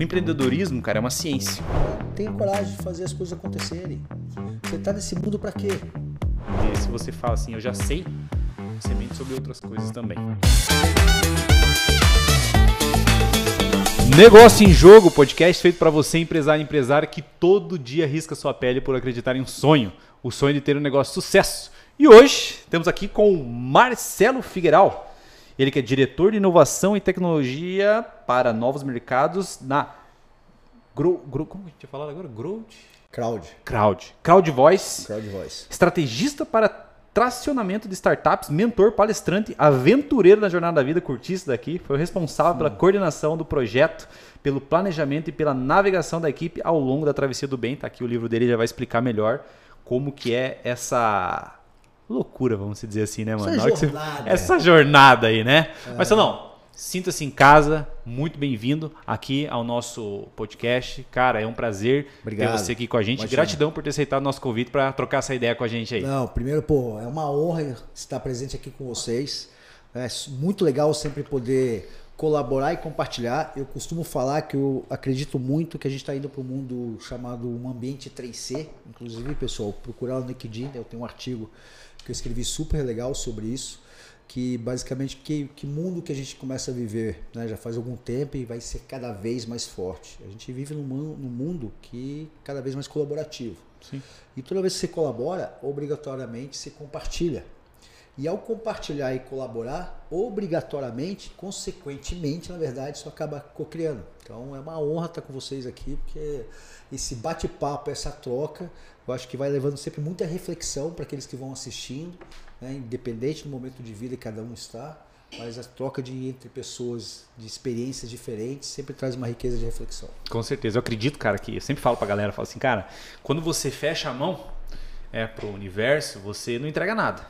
O empreendedorismo, cara, é uma ciência. Tenha coragem de fazer as coisas acontecerem. Você tá nesse mundo para quê? E se você fala assim, eu já sei, você mente sobre outras coisas também. Negócio em Jogo, podcast feito para você, empresário e empresária, que todo dia risca sua pele por acreditar em um sonho, o sonho de ter um negócio de sucesso. E hoje temos aqui com o Marcelo Figueiral, ele que é diretor de inovação e tecnologia para novos mercados na Grow, Grow, como a gente tinha falado agora? Growth? Crowd. Crowd. Crowd Voice. Crowd Voice. Estrategista para tracionamento de startups, mentor, palestrante, aventureiro na jornada da vida, curti isso daqui. Foi o responsável pela coordenação do projeto, pelo planejamento e pela navegação da equipe ao longo da travessia do bem. Tá aqui o livro dele já vai explicar melhor como que é essa loucura, vamos dizer assim, né, mano? Essa que você- jornada. Essa jornada aí, né? Mas não, sinta-se em casa, muito bem-vindo aqui ao nosso podcast. Cara, é um prazer Obrigado. ter você aqui com a gente. Gratidão por ter aceitado o nosso convite para trocar essa ideia com a gente aí. Não, primeiro, pô, é uma honra estar presente aqui com vocês. É muito legal sempre poder colaborar e compartilhar. Eu costumo falar que eu acredito muito que a gente está indo para um mundo chamado um ambiente 3C. Inclusive, pessoal, procurar no LinkedIn, eu tenho um artigo que eu escrevi super legal sobre isso. Que basicamente que, que mundo que a gente começa a viver né, já faz algum tempo e vai ser cada vez mais forte. A gente vive num, num mundo que cada vez mais colaborativo. Sim. E toda vez que você colabora, obrigatoriamente você compartilha. E ao compartilhar e colaborar, obrigatoriamente, consequentemente, na verdade, isso acaba co-criando. Então é uma honra estar com vocês aqui, porque esse bate-papo, essa troca, eu acho que vai levando sempre muita reflexão para aqueles que vão assistindo, né? independente do momento de vida que cada um está. Mas a troca de entre pessoas de experiências diferentes sempre traz uma riqueza de reflexão. Com certeza. Eu acredito, cara, que eu sempre falo pra galera, eu falo assim, cara, quando você fecha a mão é, pro universo, você não entrega nada.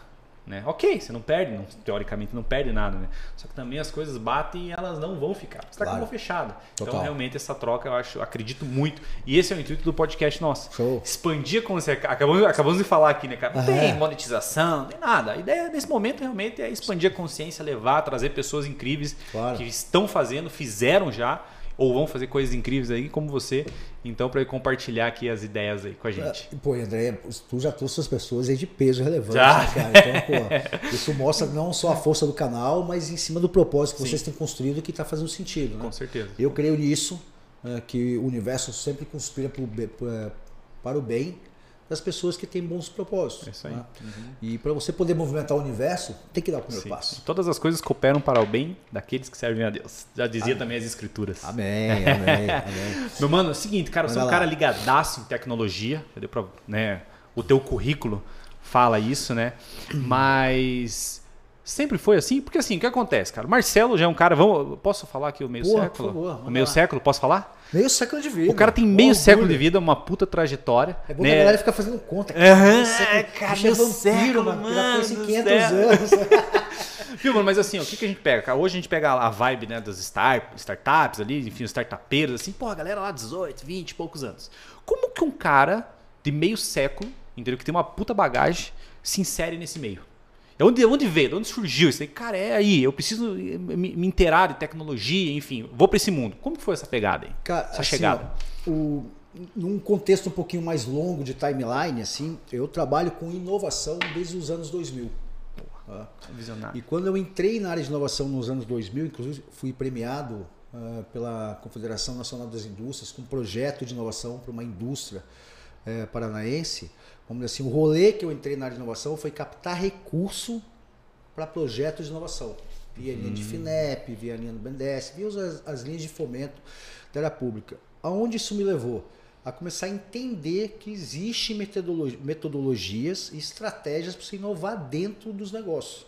Né? Ok, você não perde, não- teoricamente não perde nada, né? Só que também as coisas batem e elas não vão ficar. Você tá com a Claro. mão fechada. Então, Total. realmente, essa troca eu acho, acredito muito. E esse é o intuito do podcast nosso. Show. Expandir como você. Acabamos, acabamos de falar aqui, né, cara? Não tem monetização, não tem nada. A ideia nesse momento realmente é expandir a consciência, levar, trazer pessoas incríveis Claro. que estão fazendo, fizeram já, ou vão fazer coisas incríveis aí, como você. Então, para compartilhar aqui as ideias aí com a gente. Ah, Pô, André, tu já trouxe as pessoas aí de peso relevante, Já. né, cara? Então, pô, isso mostra não só a força do canal, mas em cima do propósito que Sim. vocês têm construído que está fazendo sentido, né? Com certeza. Eu creio nisso, né, que o universo sempre conspira pra- para o bem das pessoas que têm bons propósitos. É isso aí. né? E para você poder movimentar o universo, tem que dar o primeiro Sim. passo. Todas as coisas cooperam para o bem daqueles que servem a Deus. Já dizia também as escrituras. Amém, amém, amém. Meu mano, é o seguinte, cara, você é um Manda lá. cara ligadaço em tecnologia, já deu pra, né, o teu currículo fala isso, né? Mas sempre foi assim? Porque assim, o que acontece, cara? Marcelo já é um cara, vamos, posso falar aqui o meio Porra, século? por favor, o manda meio lá. século, posso falar? Meio século de vida. O cara tem meio Orgulho. século de vida, uma puta trajetória, É bom que né? a galera fica fazendo conta. Meio século- cara, é meio vampiro, século, mano. Já mano conhece do 500 céu. anos. Viu, mano? Mas assim, ó, o que, que a gente pega? cara? Hoje a gente pega a vibe né, das star- startups ali, enfim, os startupeiros, assim, pô, a galera lá 18, 20 e poucos anos. Como que um cara de meio século, entendeu? Que tem uma puta bagagem, se insere nesse meio? É onde, onde veio? De onde surgiu isso aí? Cara, é aí, eu preciso me, me inteirar de tecnologia, enfim, vou pra esse mundo. Como foi essa pegada aí? Cara, essa assim, chegada? ó, o- num contexto um pouquinho mais longo de timeline, assim, eu trabalho com inovação desde os anos 2000. tá? Visionário. E quando eu entrei na área de inovação nos anos 2000, inclusive fui premiado ah, pela Confederação Nacional das Indústrias com um projeto de inovação para uma indústria eh, paranaense. Vamos dizer assim, o rolê que eu entrei na área de inovação foi captar recurso para projetos de inovação. Via linha de FINEP, via linha do BNDES, via as, as linhas de fomento da área pública. Aonde isso me levou? A começar a entender que existe metodolo- metodologias e estratégias para você inovar dentro dos negócios.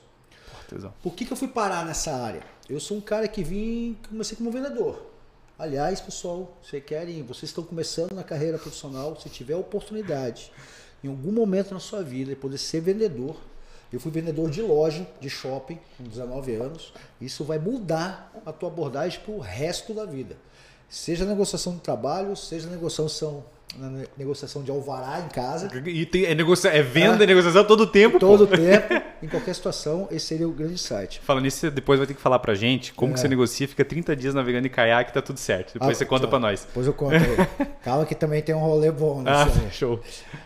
Por que, que eu fui parar nessa área? Eu sou um cara que vim, comecei como vendedor. Aliás, pessoal, vocês querem, vocês estão começando na carreira profissional, se tiver oportunidade, em algum momento na sua vida, de poder ser vendedor. Eu fui vendedor de loja, de shopping, com 19 anos. Isso vai mudar a tua abordagem para o resto da vida. Seja negociação de trabalho, seja negociação na negociação de alvará em casa. E tem, é, negocia, é venda, é negociação todo o tempo. Todo o pô. tempo, em qualquer situação, esse seria o grande site. Falando nisso, você depois vai ter que falar pra gente como É. que você negocia, fica 30 dias navegando em caiaque tá tudo certo. Depois Ah, você conta tchau. pra nós. Depois eu conto. Calma que também tem um rolê bom Ah, aí. show.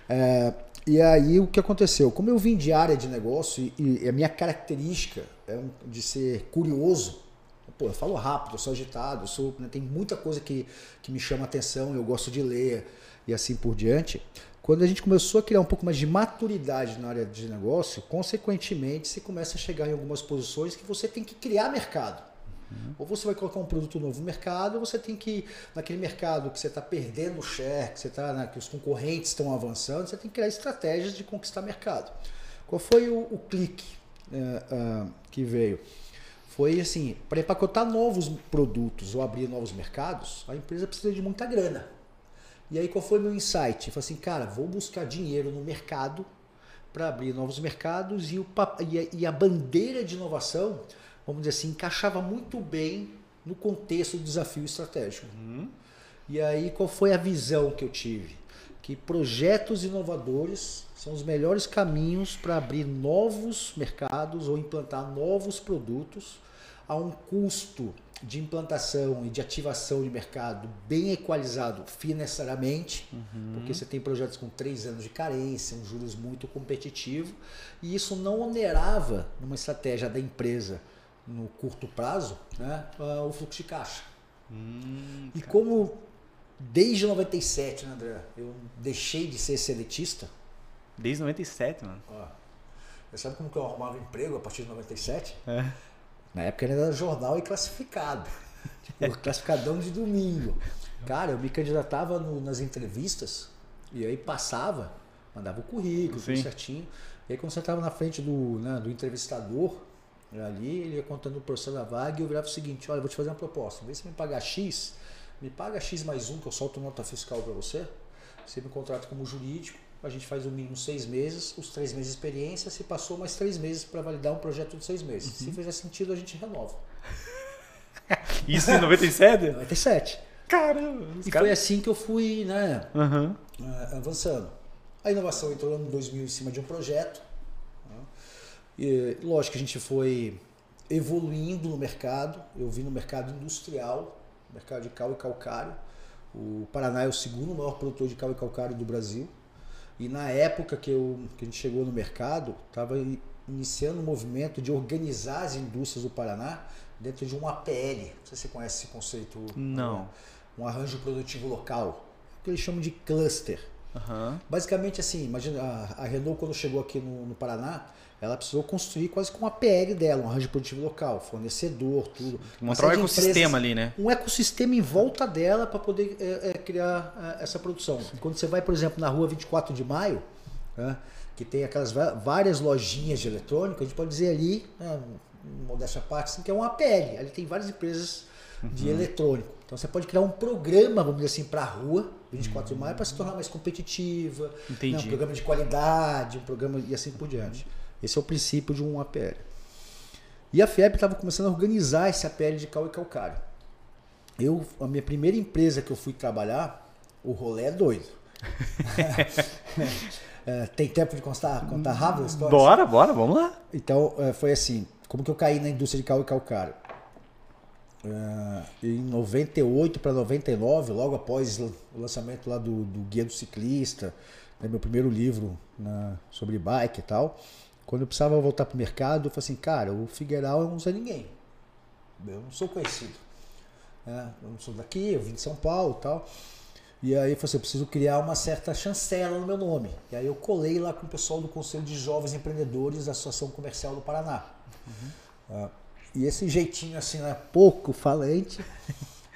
É, e aí o que aconteceu? Como eu vim de área de negócio e, e a minha característica é de ser curioso, pô, eu falo rápido, eu sou agitado, eu sou, né, tem muita coisa que, que me chama atenção, eu gosto de ler e assim por diante. Quando a gente começou a criar um pouco mais de maturidade na área de negócio, consequentemente você começa a chegar em algumas posições que você tem que criar mercado. Ou você vai colocar um produto novo no mercado, ou você tem que, naquele mercado que você está perdendo o share, que, você tá, né, que os concorrentes estão avançando, você tem que criar estratégias de conquistar mercado. Qual foi o, o clique eh, ah, que veio? Foi assim, para empacotar novos produtos ou abrir novos mercados, a empresa precisa de muita grana. E aí qual foi o meu insight? Eu falei assim, cara, vou buscar dinheiro no mercado para abrir novos mercados e, o, e, a, e a bandeira de inovação, vamos dizer assim, encaixava muito bem no contexto do desafio estratégico. E aí qual foi a visão que eu tive? Que projetos inovadores são os melhores caminhos para abrir novos mercados ou implantar novos produtos a um custo de implantação e de ativação de mercado bem equalizado financeiramente, porque você tem projetos com três anos de carência, um juros muito competitivo, e isso não onerava numa estratégia da empresa no curto prazo né, ah, o fluxo de caixa. e como desde 97, né, André, eu deixei de ser seletista, Desde 97, mano. ó, você sabe como que eu arrumava emprego a partir de 97? É. Na época era jornal e classificado. Tipo, classificadão de domingo. Cara, eu me candidatava no- nas entrevistas e aí passava, mandava o currículo, tudo Sim. certinho. E aí quando você estava na frente do, né, do entrevistador, ali, ele ia contando o processo da vaga e eu virava o seguinte, olha, eu vou te fazer uma proposta. De você me pagar X, me paga X mais um, que eu solto nota fiscal para você. Você me contrata como jurídico, a gente faz o mínimo seis meses, os três meses de experiência, se passou mais três meses para validar um projeto de seis meses. Se fizer sentido, a gente renova. Isso em 97? 97. Caramba. E caras- foi assim que eu fui né, eh, avançando. A inovação entrou no ano 2000 em cima de um projeto. né? E, lógico que a gente foi evoluindo no mercado. Eu vi no mercado industrial, mercado de cal e calcário. O Paraná é o segundo maior produtor de cal e calcário do Brasil. E na época que, eu, que a gente chegou no mercado, estava iniciando um movimento de organizar as indústrias do Paraná dentro de um APL. Não sei se você conhece esse conceito. Não. Um arranjo produtivo local. Que eles chamam de cluster. Aham. Basicamente assim, imagina a, a Renault quando chegou aqui no, no Paraná, ela precisou construir quase com a PL dela, um arranjo produtivo local, fornecedor, tudo. Uma Mostrar um ecossistema empresas- ali, né? Um ecossistema em volta dela para poder é, é, criar é, essa produção. Quando você vai, por exemplo, na rua 24 de maio, né, que tem aquelas várias lojinhas de eletrônico, a gente pode dizer ali, né, modéstia à parte, assim, que é um APL. Ali tem várias empresas de eletrônico. Então você pode criar um programa, vamos dizer assim, para a rua, 24 de maio, para se tornar mais competitiva, Entendi. né, um programa de qualidade, um programa e assim por diante. Esse é o princípio de um APL. E a FIEP estava começando a organizar esse APL de cal e calcário. Eu, a minha primeira empresa que eu fui trabalhar, o rolê é doido. É, tem tempo de contar, contar rápido a história? Bora, bora, vamos lá. Então, é, foi assim, como que eu caí na indústria de cal e calcário? É, em 98 para 99, logo após o lançamento lá do, do Guia do Ciclista, né, meu primeiro livro né, sobre bike e tal, quando eu precisava voltar para o mercado, eu falei assim, cara, o Figueiral é um Zé Ninguém. Eu não sou conhecido. né, eu não sou daqui, eu vim de São Paulo e tal. E aí eu falei assim, eu preciso criar uma certa chancela no meu nome. E aí eu colei lá com o pessoal do Conselho de Jovens Empreendedores da Associação Comercial do Paraná. Ah, e esse jeitinho assim, né, pouco falante,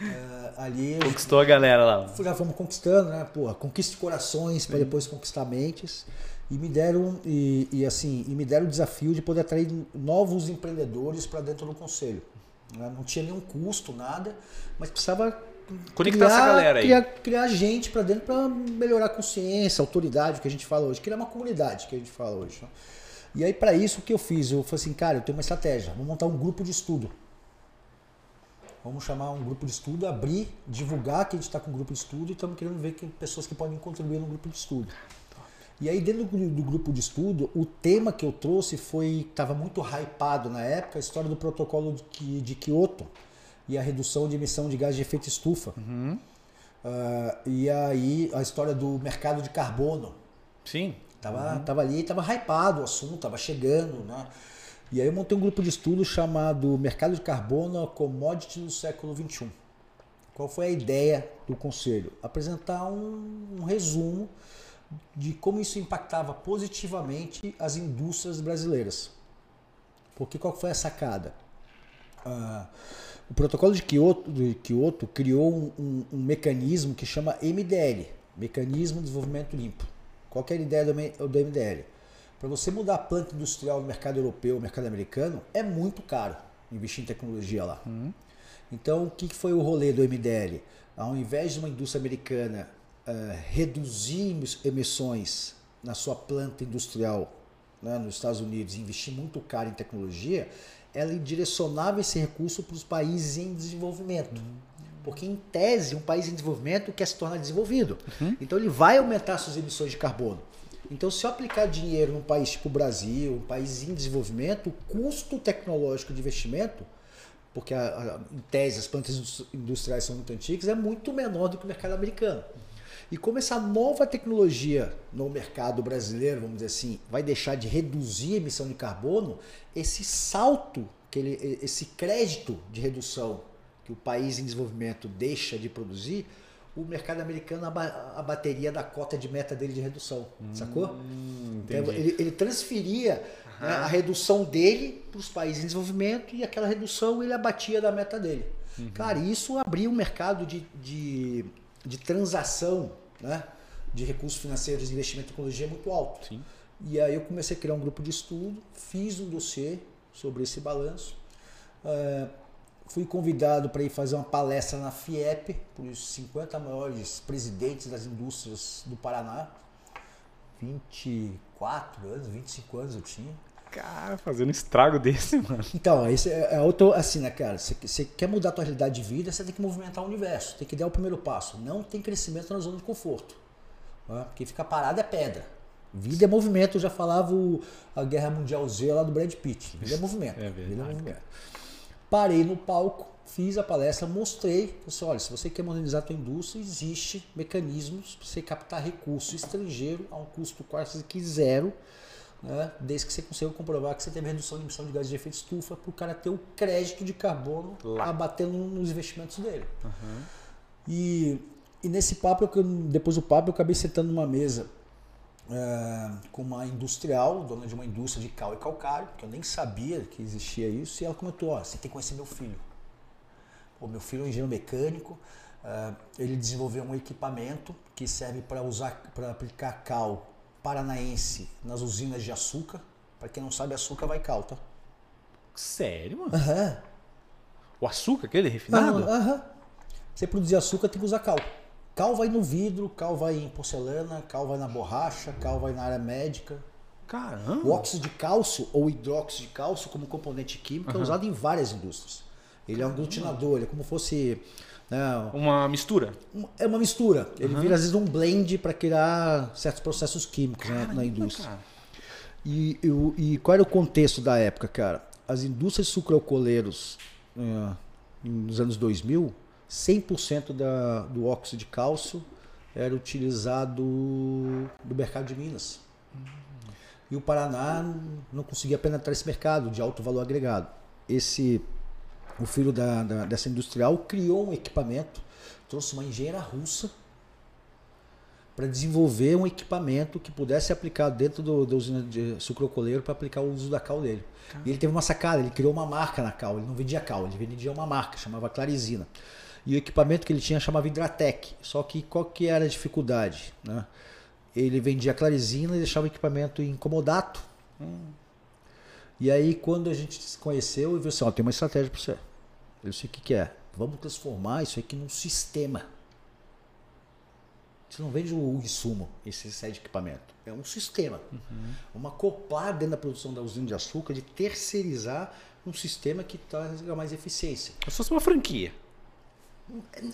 eh, ali eu Conquistou a galera lá. já fomos conquistando, né? Pô, conquiste corações para depois conquistar mentes. E me deram e, e, assim, e me deram o desafio de poder atrair novos empreendedores para dentro do conselho. né? Não tinha nenhum custo, nada, mas precisava Conectar essa galera aí. Criar, criar gente para dentro para melhorar a consciência, a autoridade, o que a gente fala hoje, criar uma comunidade que a gente fala hoje. né? E aí para isso o que eu fiz, eu falei assim, cara, eu tenho uma estratégia, vou montar um grupo de estudo. Vamos chamar um grupo de estudo, abrir, divulgar que a gente está com um grupo de estudo e estamos querendo ver que pessoas que podem contribuir no grupo de estudo. E aí dentro do, do grupo de estudo, o tema que eu trouxe foi, estava muito hypado na época, a história do protocolo de, de Kyoto e a redução de emissão de gás de efeito estufa. Uhum. Uh, e aí a história do mercado de carbono. Sim. Tava, uhum. tava ali, tava hypado o assunto, tava chegando, né? E aí eu montei um grupo de estudo chamado Mercado de Carbono Commodity do século XXI. Qual foi a ideia do conselho? Apresentar um, um resumo de como isso impactava positivamente as indústrias brasileiras. Porque qual foi a sacada? Ah, o protocolo de Kyoto, de Kyoto criou um, um, um, mecanismo que chama MDL, Mecanismo de Desenvolvimento Limpo. Qual é a ideia do, do MDL? Para você mudar a planta industrial no mercado europeu, no mercado americano, é muito caro investir em tecnologia lá. Uhum. Então, o que foi o rolê do MDL? Ao invés de uma indústria americana reduzir emissões na sua planta industrial né, nos Estados Unidos e investir muito caro em tecnologia, ela direcionava esse recurso para os países em desenvolvimento. Porque, em tese, um país em desenvolvimento quer se tornar desenvolvido. Uhum. Então, ele vai aumentar suas emissões de carbono. Então, se eu aplicar dinheiro num país tipo o Brasil, um país em desenvolvimento, o custo tecnológico de investimento, porque a, a, em tese as plantas industriais são muito antigas, é muito menor do que o mercado americano. E como essa nova tecnologia no mercado brasileiro, vamos dizer assim, vai deixar de reduzir a emissão de carbono, esse salto, que ele, esse crédito de redução que o país em desenvolvimento deixa de produzir, o mercado americano abateria da cota de meta dele de redução, hum, sacou? Então, ele, ele, transferia né, a redução dele para os países em desenvolvimento e aquela redução ele abatia da meta dele. Uhum. Cara, isso abriu um mercado de, de, de transação né, de recursos financeiros de investimento em tecnologia muito alto. Sim. E aí eu comecei a criar um grupo de estudo, fiz um dossiê sobre esse balanço. Uh, Fui convidado para ir fazer uma palestra na FIEP para os 50 maiores presidentes das indústrias do Paraná. 24 anos, 25 anos eu tinha. Cara, fazendo um estrago desse, mano. Então, esse é, é outro, assim, né, cara? Você, quer mudar a tua realidade de vida, você tem que movimentar o universo, tem que dar o primeiro passo. Não tem crescimento na zona de conforto. Né? Porque ficar parado é pedra. Vida é movimento, eu já falava o, a Guerra Mundial Z lá do Brad Pitt. Vida é movimento. É verdade. Vida é movimento. Parei no palco, fiz a palestra, mostrei, disse, olha, se você quer modernizar a tua indústria, existe mecanismos para você captar recurso estrangeiro a um custo quase que zero, né? desde que você consiga comprovar que você teve redução de emissão de gases de efeito estufa para o cara ter o crédito de carbono Lá. abatendo nos investimentos dele. Uhum. E, e nesse papo, depois do papo, eu acabei sentando numa mesa é, com uma industrial, dona de uma indústria de cal e calcário, que eu nem sabia que existia isso, e ela comentou, ó, você tem que conhecer meu filho. O meu filho é um engenheiro mecânico, é, ele desenvolveu um equipamento que serve para usar, para aplicar cal paranaense nas usinas de açúcar. Para quem não sabe, açúcar vai cal, tá? Sério, mano? Uhum. O açúcar, aquele refinado? Aham. Você produzir açúcar tem que usar cal. Cal vai no vidro, cal vai em porcelana, cal vai na borracha, cal vai na área médica. Caramba! O óxido de cálcio ou hidróxido de cálcio como componente químico é usado em várias indústrias. Ele é um aglutinador, ele é como fosse né, uma mistura. É uma mistura. Ele uhum. vira às vezes um blend para criar certos processos químicos né, na indústria. E, e, e, qual era o contexto da época, cara? As indústrias sucroalcooleiros uh, nos anos 2000 100% da, do óxido de cálcio era utilizado no mercado de Minas. E o Paraná não conseguia penetrar esse mercado de alto valor agregado. Esse, o filho da, da, dessa industrial criou um equipamento, trouxe uma engenheira russa para desenvolver um equipamento que pudesse ser aplicado dentro do, da usina de sucrocoleiro para aplicar o uso da cal dele. Caramba. E ele teve uma sacada, ele criou uma marca na cal, ele não vendia cal, ele vendia uma marca, chamava Clarizina. E o equipamento que ele tinha chamava Hidratec. Só que qual que era a dificuldade? Né? Ele vendia clarizina e deixava o equipamento em comodato. Hum. E aí quando a gente se conheceu, eu vi assim, ó, tem uma estratégia para você. Eu sei o que, que é. Vamos transformar isso aqui num sistema. Você não vende o insumo, esse set de equipamento. É um sistema. Uhum. Uma acoplar dentro da produção da usina de açúcar, de terceirizar um sistema que traz mais eficiência. Se fosse uma franquia.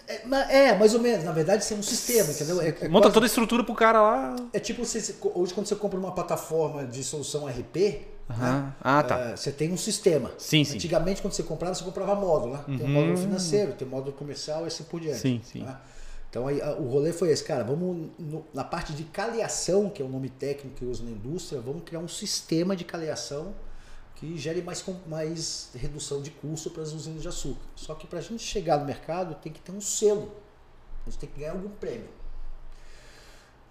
É, é, mais ou menos. Na verdade, isso é um sistema, entendeu? É, é Monta quase- toda a estrutura pro cara lá. É tipo você, hoje quando você compra uma plataforma de solução RP, Aham. né, Ah, tá. é, você tem um sistema. Sim, sim. Antigamente, quando você comprava, você comprava módulo, né? Tem um módulo financeiro, tem um módulo comercial e assim por diante. Sim, sim. né? Então aí, o rolê foi esse, cara, vamos no- na parte de caleação, que é o nome técnico que eu uso na indústria, vamos criar um sistema de caleação que gere mais, mais redução de custo para as usinas de açúcar. Só que para a gente chegar no mercado tem que ter um selo, a gente tem que ganhar algum prêmio.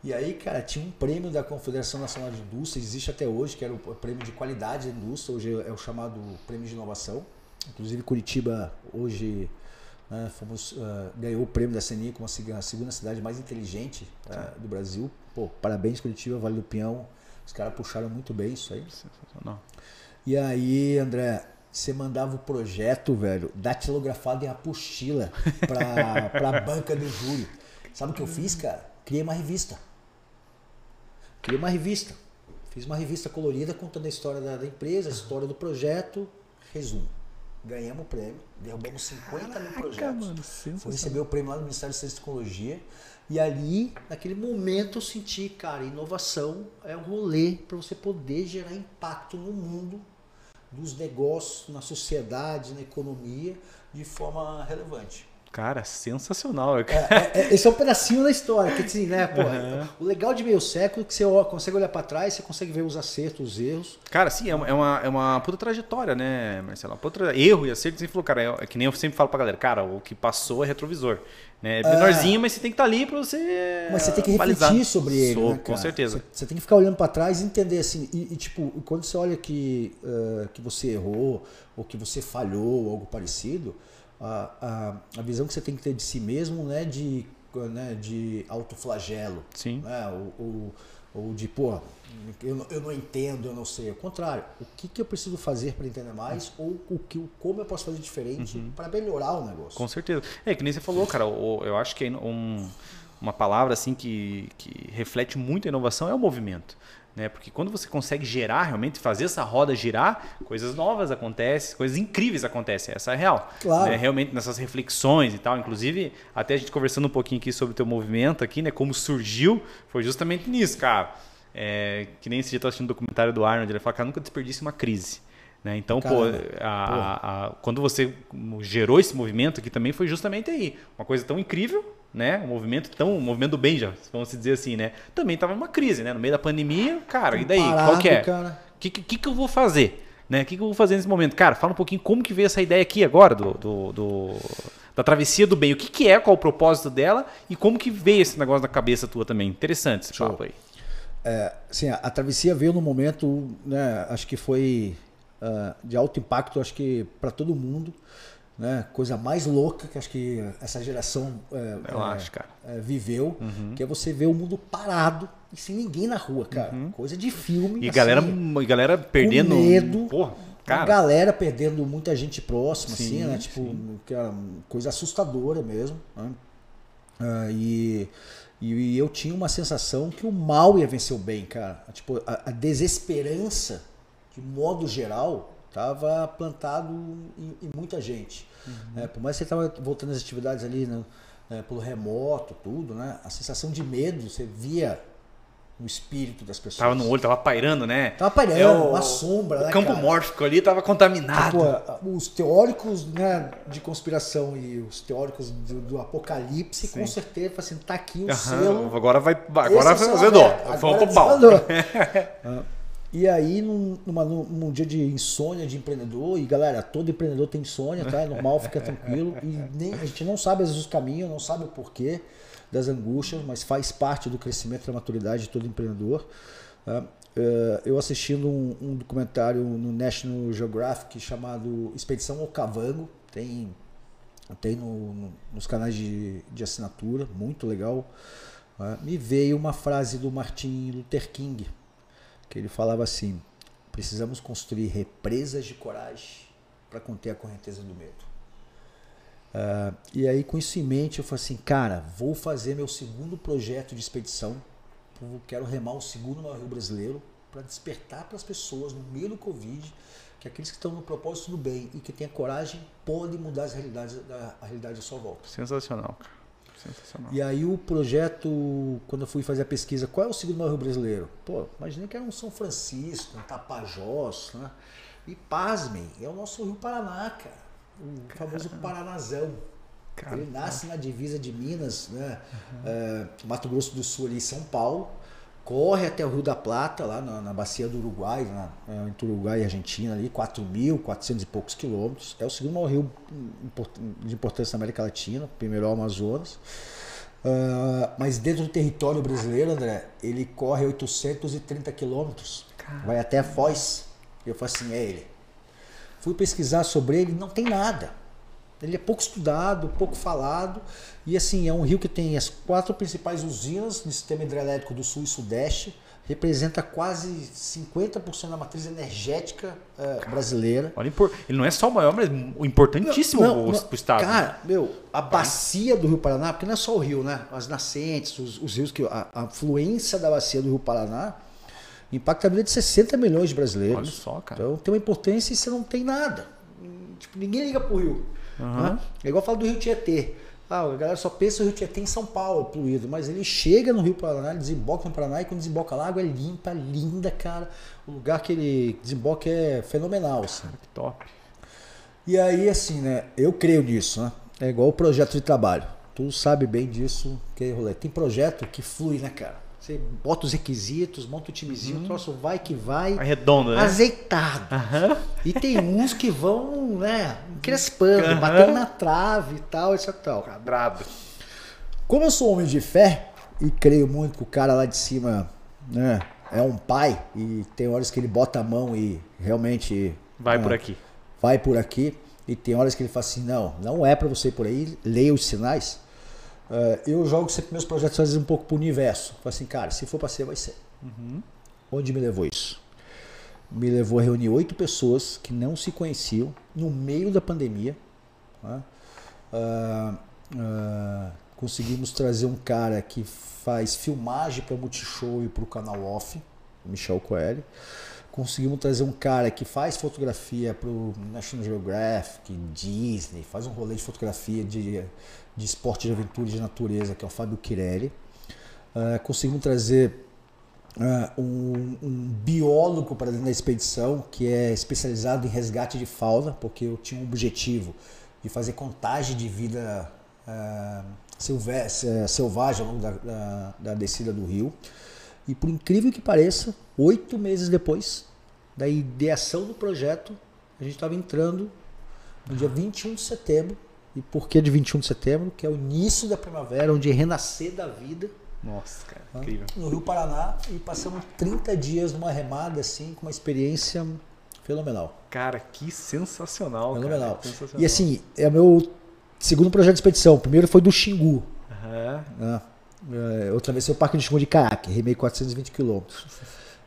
E aí, cara, tinha um prêmio da Confederação Nacional de Indústria, existe até hoje, que era o prêmio de qualidade da indústria, hoje é o chamado prêmio de inovação. Inclusive Curitiba hoje né, fomos, ah, ganhou o prêmio da CNI como a seg- a segunda cidade mais inteligente ah, do Brasil. Pô, parabéns Curitiba, Vale do Peão. Os caras puxaram muito bem isso aí. Sensacional. E aí, André, você mandava o projeto, velho, datilografado em apostila pra, pra banca do júri. Sabe o que eu fiz, cara? Criei uma revista. Criei uma revista. Fiz uma revista colorida contando a história da, da empresa, a história do projeto, resumo. Ganhamos o prêmio, derrubamos 50 mil projetos. Fui receber o prêmio lá no Ministério de Ciência e Tecnologia. E ali, naquele momento, eu senti, cara, inovação é um rolê para você poder gerar impacto no mundo, dos negócios, na sociedade, na economia, de forma relevante. Cara, sensacional. É, é, é, esse é um pedacinho da história, que assim, né, pô, o legal de meio século é que você consegue olhar para trás, você consegue ver os acertos, os erros. Cara, sim, é uma, é uma, é uma puta trajetória, né, Marcelo? Puta erro e acerto. Você falou, cara, é, é que nem eu sempre falo pra galera, cara, o que passou é retrovisor. Né? É menorzinho, mas você tem que estar ali pra você. Mas você tem que balizar. refletir sobre ele, Sou, né, Com cara? certeza. Você, você tem que ficar olhando para trás e entender assim. E, e, tipo, quando você olha que, eh, que você errou ou que você falhou ou algo parecido, a, a, a visão que você tem que ter de si mesmo não é de, né, de autoflagelo. Sim. Né? Ou, ou, ou de, pô, eu, não- eu não entendo, eu não sei. Ao contrário, o que, que eu preciso fazer para entender mais ou o que, como eu posso fazer diferente para melhorar o negócio. Uhum. Com certeza. É que nem você falou, cara, eu acho que é um- uma palavra assim que, que reflete muito a inovação é o movimento. Né? Porque quando você consegue gerar, realmente fazer essa roda girar, coisas novas acontecem, coisas incríveis acontecem. Essa é a real. Claro. Né? Realmente nessas reflexões e tal. Inclusive, até a gente conversando um pouquinho aqui sobre o teu movimento aqui, né? Como surgiu, foi justamente nisso, cara. É, que nem esse dia eu tava assistindo um documentário do Arnold, ele fala, cara, nunca desperdice uma crise. Né? Então, pô, a- a- a- quando você gerou esse movimento aqui também foi justamente aí. Uma coisa tão incrível, né? Um movimento tão. Movimento do bem, já, vamos dizer assim, né? Também estava numa crise, né? No meio da pandemia, cara, e daí? Parado, Qual que é? O que, que, que eu vou fazer? Né? O que, que eu vou fazer nesse momento? Cara, fala um pouquinho como que veio essa ideia aqui agora do, do- do- da travessia do bem. O que, que é, qual o propósito dela e como que veio esse negócio na cabeça tua também. Interessante esse Show. papo aí. É, assim, a, a travessia veio no momento, né, acho que foi ah, de alto impacto, acho que para todo mundo, né, coisa mais louca que acho que essa geração é, Eu é, acho, cara. é, viveu, que é você ver o mundo parado e sem ninguém na rua, cara. Coisa de filme. E assim, galera, e galera perdendo. medo. Porra, a cara. galera perdendo muita gente próxima, Sim, assim, né? Tipo, era coisa assustadora mesmo. Né? Ah, e, e eu tinha uma sensação que o mal ia vencer o bem, cara. Tipo, a, a desesperança, de modo geral, estava plantado em, em muita gente. né? por mais que você estava voltando às atividades ali né, né, pelo remoto, tudo, né? A sensação de medo, você via no espírito das pessoas. Tava no olho, tava pairando, né? Tava pairando, É o- uma sombra, O né, campo cara? mórfico ali tava contaminado. Pô, os teóricos né, de conspiração e os teóricos do, do apocalipse, com certeza, assim, tá aqui o Aham, selo. Agora vai. Agora é o vai fazer dó. Vamos pro pau. E aí, num, numa- num, dia de insônia de empreendedor, e galera, todo empreendedor tem insônia, tá? É normal, fica tranquilo. E nem, a gente não sabe às vezes os caminhos, não sabe o porquê das angústias, mas faz parte do crescimento da maturidade de todo empreendedor. tá? Eh, eu assistindo um, um documentário no National Geographic chamado Expedição ao Cavango, tem, tem no- no- nos canais de, de assinatura, muito legal. tá? Me veio uma frase do Martin Luther King, que ele falava assim: precisamos construir represas de coragem para conter a correnteza do medo. Ah, e aí, com isso em mente, eu falei assim: cara, vou fazer meu segundo projeto de expedição. Quero remar o segundo maior rio brasileiro para despertar para as pessoas no meio do Covid que aqueles que estão no propósito do bem e que têm a coragem podem mudar as realidades, a realidade à sua volta. Sensacional, cara. Sensacional. E aí o projeto, quando eu fui fazer a pesquisa, qual é o segundo maior rio brasileiro? Pô, imaginei que era um São Francisco, um Tapajós, né? E pasmem, é o nosso rio Paraná, cara. O famoso Paranazão. Cara, Ele nasce na divisa de Minas, né? É, Mato Grosso do Sul ali, São Paulo. Corre até o Rio da Plata, lá na, na bacia do Uruguai, na, é, entre Uruguai e Argentina, ali, 4.400 e poucos quilômetros. É o segundo maior rio de importância na América Latina, primeiro é o Amazonas. Ah, mas dentro do território brasileiro, André, ele corre 830 quilômetros. Vai até Foz. E eu falei assim, é ele. Fui pesquisar sobre ele, não tem nada. Ele é pouco estudado, pouco falado. E assim, é um rio que tem as quatro principais usinas do sistema hidrelétrico do sul e sudeste. Representa quase 50% da matriz energética eh, brasileira. Olha, ele não é só o maior, mas o importantíssimo não, pro estado. Cara, meu, a bacia do Rio Paraná, porque não é só o rio, né? As nascentes, os, os rios que. A, a fluência da bacia do Rio Paraná impacta a vida de 60 milhões de brasileiros. Olha só, cara. Então tem uma importância e você não tem nada. Tipo, ninguém liga pro rio. Né? É igual falar do Rio Tietê. Ah, a galera só pensa o Rio Tietê em São Paulo, poluído, mas ele chega no Rio Paraná, ele desemboca no Paraná e quando desemboca lá, a água é limpa, linda, cara. O lugar que ele desemboca é fenomenal, assim. Que top. E aí, assim, né? Eu creio nisso, né? É igual o projeto de trabalho. Tu sabe bem disso, que rolê. Tem projeto que flui, né, cara? Você bota os requisitos, monta o timezinho, o troço vai que vai, Arredonda, né? azeitado. Aham. E tem uns que vão, né, crespando, Aham. batendo na trave e tal, etc e tal. Quadrado. Como eu sou homem de fé e creio muito que o cara lá de cima, né, é um pai e tem horas que ele bota a mão e realmente Vai né, por aqui. vai por aqui. E tem horas que ele fala assim, não, não é para você ir por aí, leia os sinais. Eh, eu jogo sempre meus projetos às vezes um pouco pro universo. Falo assim, cara, se for para ser, vai ser. Onde me levou isso? Me levou a reunir oito pessoas que não se conheciam no meio da pandemia. né? Ah, ah, conseguimos trazer um cara que faz filmagem para Multishow e para o canal Off, Michel Coelho. Conseguimos trazer um cara que faz fotografia para o National Geographic, Disney, faz um rolê de fotografia de, de esporte de aventura e de natureza, que é o Fábio Quirelli. Ah, conseguimos trazer ah, um, um biólogo para dentro da expedição que é especializado em resgate de fauna, porque eu tinha um objetivo de fazer contagem de vida ah, silve- se- selvagem ao longo da, da- da descida do rio. E por incrível que pareça, oito meses depois da ideação do projeto, a gente estava entrando no dia 21 de setembro. E por que de 21 de setembro? Que é o início da primavera, onde é renascer da vida Nossa, cara. né? Incrível. no Rio Paraná e passamos 30 dias numa remada assim, com uma experiência fenomenal. Cara, que sensacional. Fenomenal. Cara. Sensacional. E assim, é o meu segundo projeto de expedição. O primeiro foi do Xingu. Aham. Né? É, Eu atravessei o Parque do Xingu de caiaque, remei 420 quilômetros.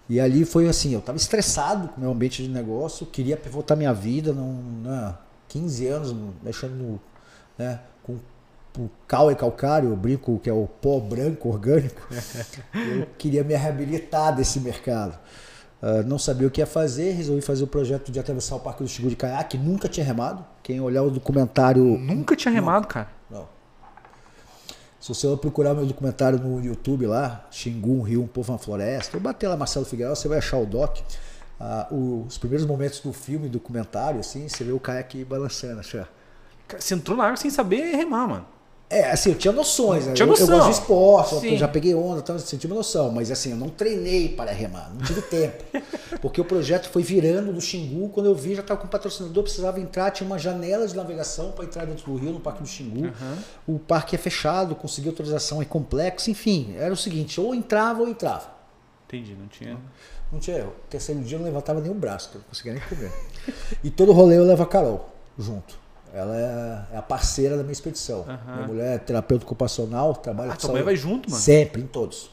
E ali foi assim, eu estava estressado com o meu ambiente de negócio, queria pivotar minha vida, não, né, 15 anos mexendo no, né, com o cal e calcário, eu brinco que é o pó branco orgânico. eu queria me reabilitar desse mercado. Ah, não sabia o que ia fazer, resolvi fazer o projeto de atravessar o Parque do Xingu de caiaque, nunca tinha remado. Quem olhar o documentário Nunca tinha remado, cara. não. Se você procurar meu documentário no YouTube lá, Xingu, um rio, um povo na floresta, ou bater lá Marcelo Figueiredo, você vai achar o doc. Ah, os primeiros momentos do filme, documentário, assim, você vê o caiaque balançando, assim, ó. Cara, Você entrou na água sem saber remar, mano. É, assim, eu tinha noções, né? Tinha eu, eu noção. gosto de esporte, eu já peguei onda, então tinha uma noção, mas assim, eu não treinei para remar, não tive tempo. Porque o projeto foi virando do Xingu, quando eu vi, já estava com um patrocinador, precisava entrar, tinha uma janela de navegação para entrar dentro do rio, no Parque do Xingu. O parque é fechado, consegui autorização, é complexo, enfim, era o seguinte, ou entrava ou entrava. Entendi, não tinha. Não tinha erro. Terceiro dia eu não levantava nem o braço, eu não conseguia nem comer. e todo rolê eu levo a Carol junto. Ela é, é a parceira da minha expedição. Minha mulher é terapeuta ocupacional, trabalha Ah, com tua mãe saúde. vai junto, mano. Sempre, em todos.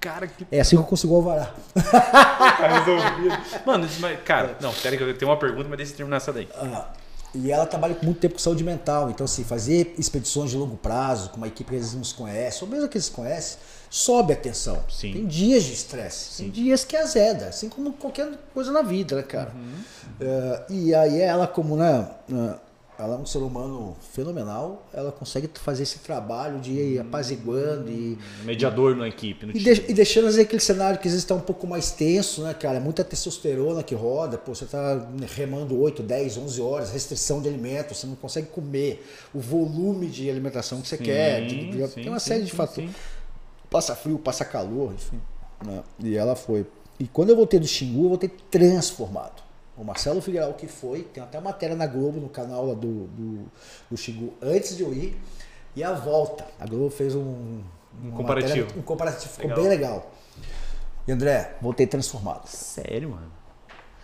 Cara, que É assim que eu consigo alvará. tá resolvido. Mano, mas, cara, não, pera que eu tenho uma pergunta, mas deixa eu terminar essa daí. Ah, E ela trabalha com muito tempo com saúde mental. Então, assim, fazer expedições de longo prazo com uma equipe que eles não se conhecem, ou mesmo que eles conhecem, sobe a tensão. Sim. Tem dias de estresse, tem dias que azeda, assim como qualquer coisa na vida, né, cara? Eh, e aí ela, como, né, eh, ela é um ser humano fenomenal, ela consegue fazer esse trabalho de ir apaziguando e Mediador na equipe, no e, de- e deixando vezes, aquele cenário que às vezes está um pouco mais tenso, né, cara? Muita testosterona que roda, pô, você tá remando 8, 10, 11 horas, restrição de alimentos, você não consegue comer o volume de alimentação que você quer. de- de- sim, tem uma sim, série sim, de fatores. sim. Passa frio, passa calor, enfim. né? E ela foi. E quando eu voltei do Xingu, eu voltei transformado. O Marcelo Figueiredo que foi, tem até matéria na Globo, no canal lá do, do, do Xingu, antes de eu ir. E a volta. A Globo fez um, uma comparativo. matéria- um comparativo. Ficou Legal. bem legal. E André, voltei transformado. Sério, mano?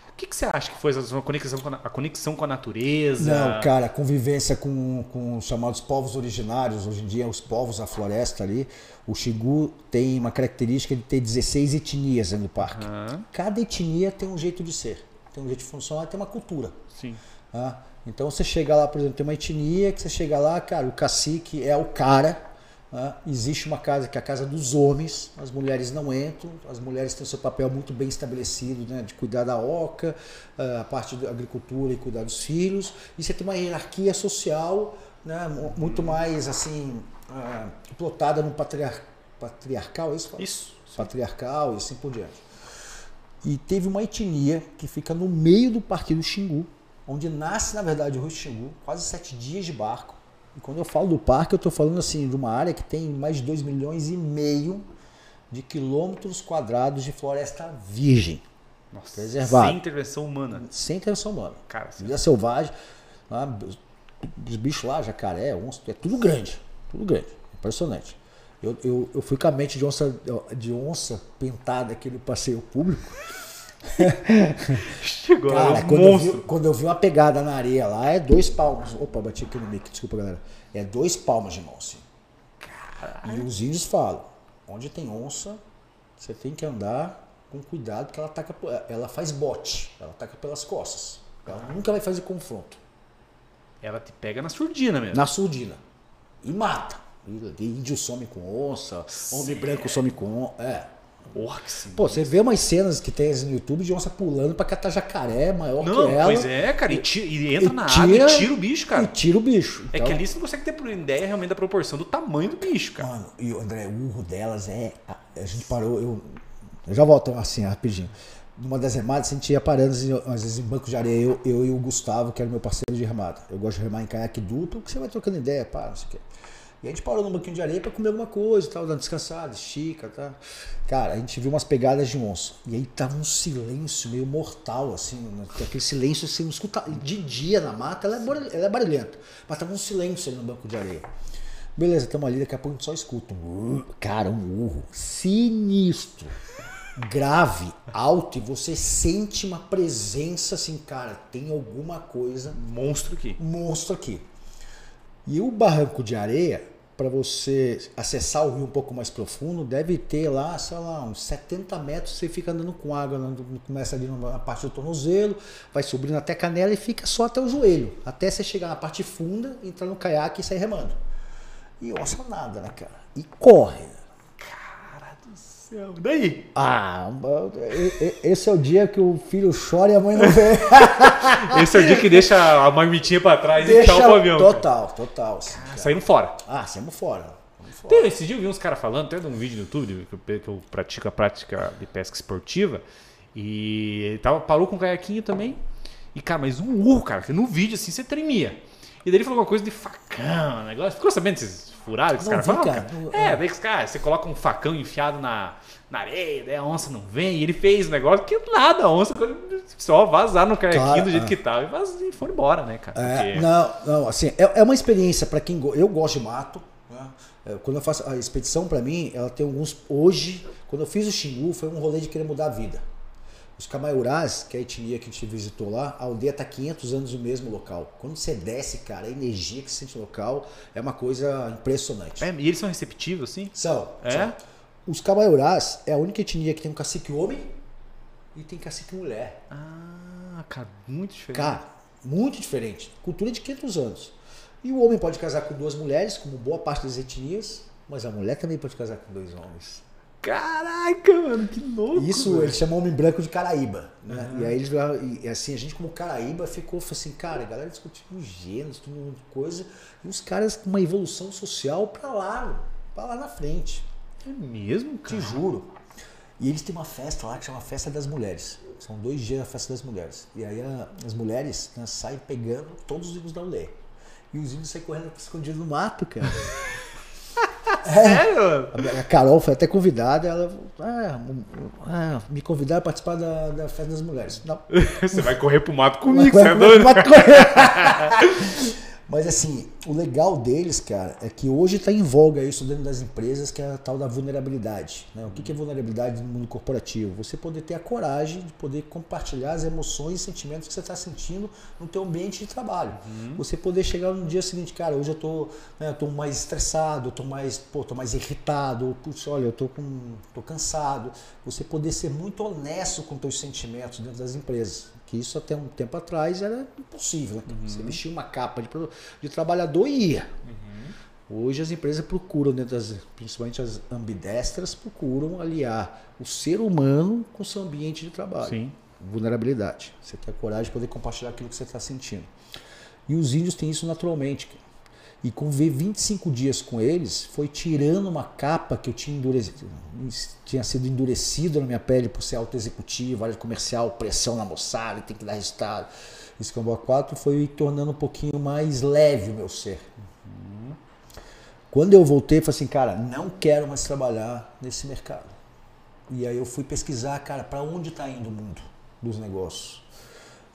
O que, que você acha que foi a conexão com a, a conexão com a natureza? Não, cara, a convivência com, com os chamados povos originários, hoje em dia os povos da floresta ali, o Xingu tem uma característica de ter 16 etnias do parque. Aham, Cada etnia tem um jeito de ser, tem um jeito de funcionar, tem uma cultura. sim. tá? Então você chega lá, por exemplo, tem uma etnia que você chega lá, cara, o cacique é o cara. né? Existe uma casa que é a casa dos homens, as mulheres não entram, as mulheres têm o seu papel muito bem estabelecido, né? de cuidar da oca, eh, a parte da agricultura e cuidar dos filhos. E você tem uma hierarquia social né? mu- muito mais assim, ah, plotada no patriar patriarcal, é isso? Isso. patriarcal e assim por diante. E teve uma etnia que fica no meio do Parque do Xingu, onde nasce, na verdade, o Rio Xingu, quase sete dias de barco. E quando eu falo do parque, eu estou falando assim de uma área que tem mais de 2 milhões e meio de quilômetros quadrados de floresta virgem, Nossa, Preservado. Sem intervenção humana. sem intervenção humana. Cara, Vida selvagem, lá, os bichos lá, jacaré, onça, é tudo grande, tudo grande, impressionante. Eu, eu, eu fui com a mente de onça, de onça pintada aqui no passeio público. chegou, Cara, um quando eu, vi, quando eu vi uma pegada na areia lá, é dois palmos. Opa, bati aqui no mic, desculpa galera. É dois palmos de mão, assim. E os índios falam: onde tem onça, você tem que andar com cuidado, porque ela, ataca, ela faz bote, ela ataca pelas costas. Ela nunca vai fazer confronto. Ela te pega na surdina mesmo. na surdina. E mata. E índio some com onça, homem branco some com onça. É. Porra, que sim. Pô, você vê umas cenas que tem no YouTube de onça pulando pra catar jacaré maior Não, que ela. pois é, cara. E, tira- e entra e na tira- água e tira o bicho, E cara. tira o bicho. É Então, que ali você não consegue ter ideia realmente da proporção do tamanho do bicho, cara. Mano, e o André, o urro delas é. A, a gente parou, eu, eu já volto assim, rapidinho. Numa das remadas, a gente ia parando, assim, às vezes em banco de areia, eu, eu e o Gustavo, que era meu parceiro de remada. Eu gosto de remar em caiaque duplo, porque você vai trocando ideia, pá, não sei o quê. E a gente parou num banquinho de areia pra comer alguma coisa, tal, dando descansada, estica, tá? Cara, a gente viu umas pegadas de onça. E aí tava um silêncio meio mortal, assim, né? aquele silêncio assim, não escuta. De dia na mata, ela é, ela é barulhenta. Mas tava um silêncio ali no banco de areia. Beleza, estamos ali, daqui a pouco a gente só escuta um. Cara, um urro sinistro, grave, alto, e você sente uma presença assim, cara, tem alguma coisa Monstro aqui. monstro aqui. E o barranco de areia, para você acessar o rio um pouco mais profundo, deve ter lá, sei lá, uns 70 metros. Você fica andando com água, né? começa ali na parte do tornozelo, vai subindo até a canela e fica só até o joelho. Até você chegar na parte funda, entrar no caiaque e sair remando. E onça nada, né, cara? E corre. Céu. Daí? Ah, esse é o dia que o filho chora e a mãe não vê. Esse é o dia que deixa a marmitinha pra trás e Deixa tchau pro avião. cara. total, total. assim, cara. Saindo fora. Ah, saímos fora. saímos fora. Tem, esse dia eu vi uns caras falando, até de um vídeo no YouTube, que eu, que eu pratico a prática de pesca esportiva, e ele tava, parou com o caiaquinho também. E, cara, mas um urro, cara, que no vídeo assim você tremia. E daí ele falou uma coisa de facão, negócio. Ficou sabendo desses furados que os caras falam? cara. É, daí que os caras, você coloca um facão enfiado na, na areia, daí a onça não vem, e ele fez o negócio que nada, a onça só vazar no caiaquinho Cara, do jeito é. que tava e, vaz, e foram embora, né, cara? É, Porque- não, não, assim, é, é uma experiência para quem go- eu gosto de mato. né? É, Quando eu faço a expedição, para mim, ela tem alguns. Hoje, quando eu fiz o Xingu, foi um rolê de querer mudar a vida. Os Camaiurás, que é a etnia que a gente visitou lá, a aldeia está 500 anos no mesmo local. Quando você desce, cara, a energia que você sente no local é uma coisa impressionante. É, e eles são receptivos, assim? São. É? são. Os Camaiurás é a única etnia que tem um cacique homem e tem cacique mulher. Ah, cara, muito diferente. Cara, Muito diferente. Cultura de 500 anos. E o homem pode casar com duas mulheres, como boa parte das etnias, mas a mulher também pode casar com dois homens. Caraca, mano, que louco. Isso velho. eles chamam homem branco de Caraíba. Né? Uhum. E aí eles e assim, a gente como Caraíba ficou assim, cara, a galera discutindo gêneros, tudo coisa, e os caras com uma evolução social pra lá, pra lá na frente. É mesmo, cara? Te juro. E eles têm uma festa lá que chama Festa das Mulheres. São dois dias a Festa das Mulheres. E aí a, as mulheres né, saem pegando todos os índios da ULE. E os índios saem correndo escondidos no mato, cara. Sério? A, a Carol foi até convidada, ela ah, ah, me convidaram a participar da, da festa das mulheres. Não. Você vai correr pro mato comigo, você é doido? Mas assim, o legal deles, cara, é que hoje está em voga isso dentro das empresas, que é a tal da vulnerabilidade. Né? O que é vulnerabilidade no mundo corporativo? Você poder ter a coragem de poder compartilhar as emoções e sentimentos que você está sentindo no teu ambiente de trabalho. Uhum. Você poder chegar no dia seguinte, cara, hoje eu tô, né, eu tô mais estressado, eu tô mais, pô, tô mais irritado, putz, olha, eu tô com, tô cansado. Você poder ser muito honesto com os teus sentimentos dentro das empresas que isso até um tempo atrás era impossível. Né? Uhum. Você vestia uma capa de, de trabalhador e ia. Uhum. Hoje as empresas procuram, dentro das, principalmente as ambidestras, procuram aliar o ser humano com o seu ambiente de trabalho. Sim. Vulnerabilidade. Você tem a coragem de poder compartilhar aquilo que você está sentindo. E os índios têm isso naturalmente. E conviver 25 dias com eles foi tirando uma capa que eu tinha endurecido, tinha sido endurecido na minha pele por ser auto-executivo, área comercial, pressão na moçada, tem que dar resultado. Um 4 foi tornando um pouquinho mais leve o meu ser. Quando eu voltei, falei assim, cara, não quero mais trabalhar nesse mercado. E aí eu fui pesquisar, cara, para onde está indo o mundo dos negócios.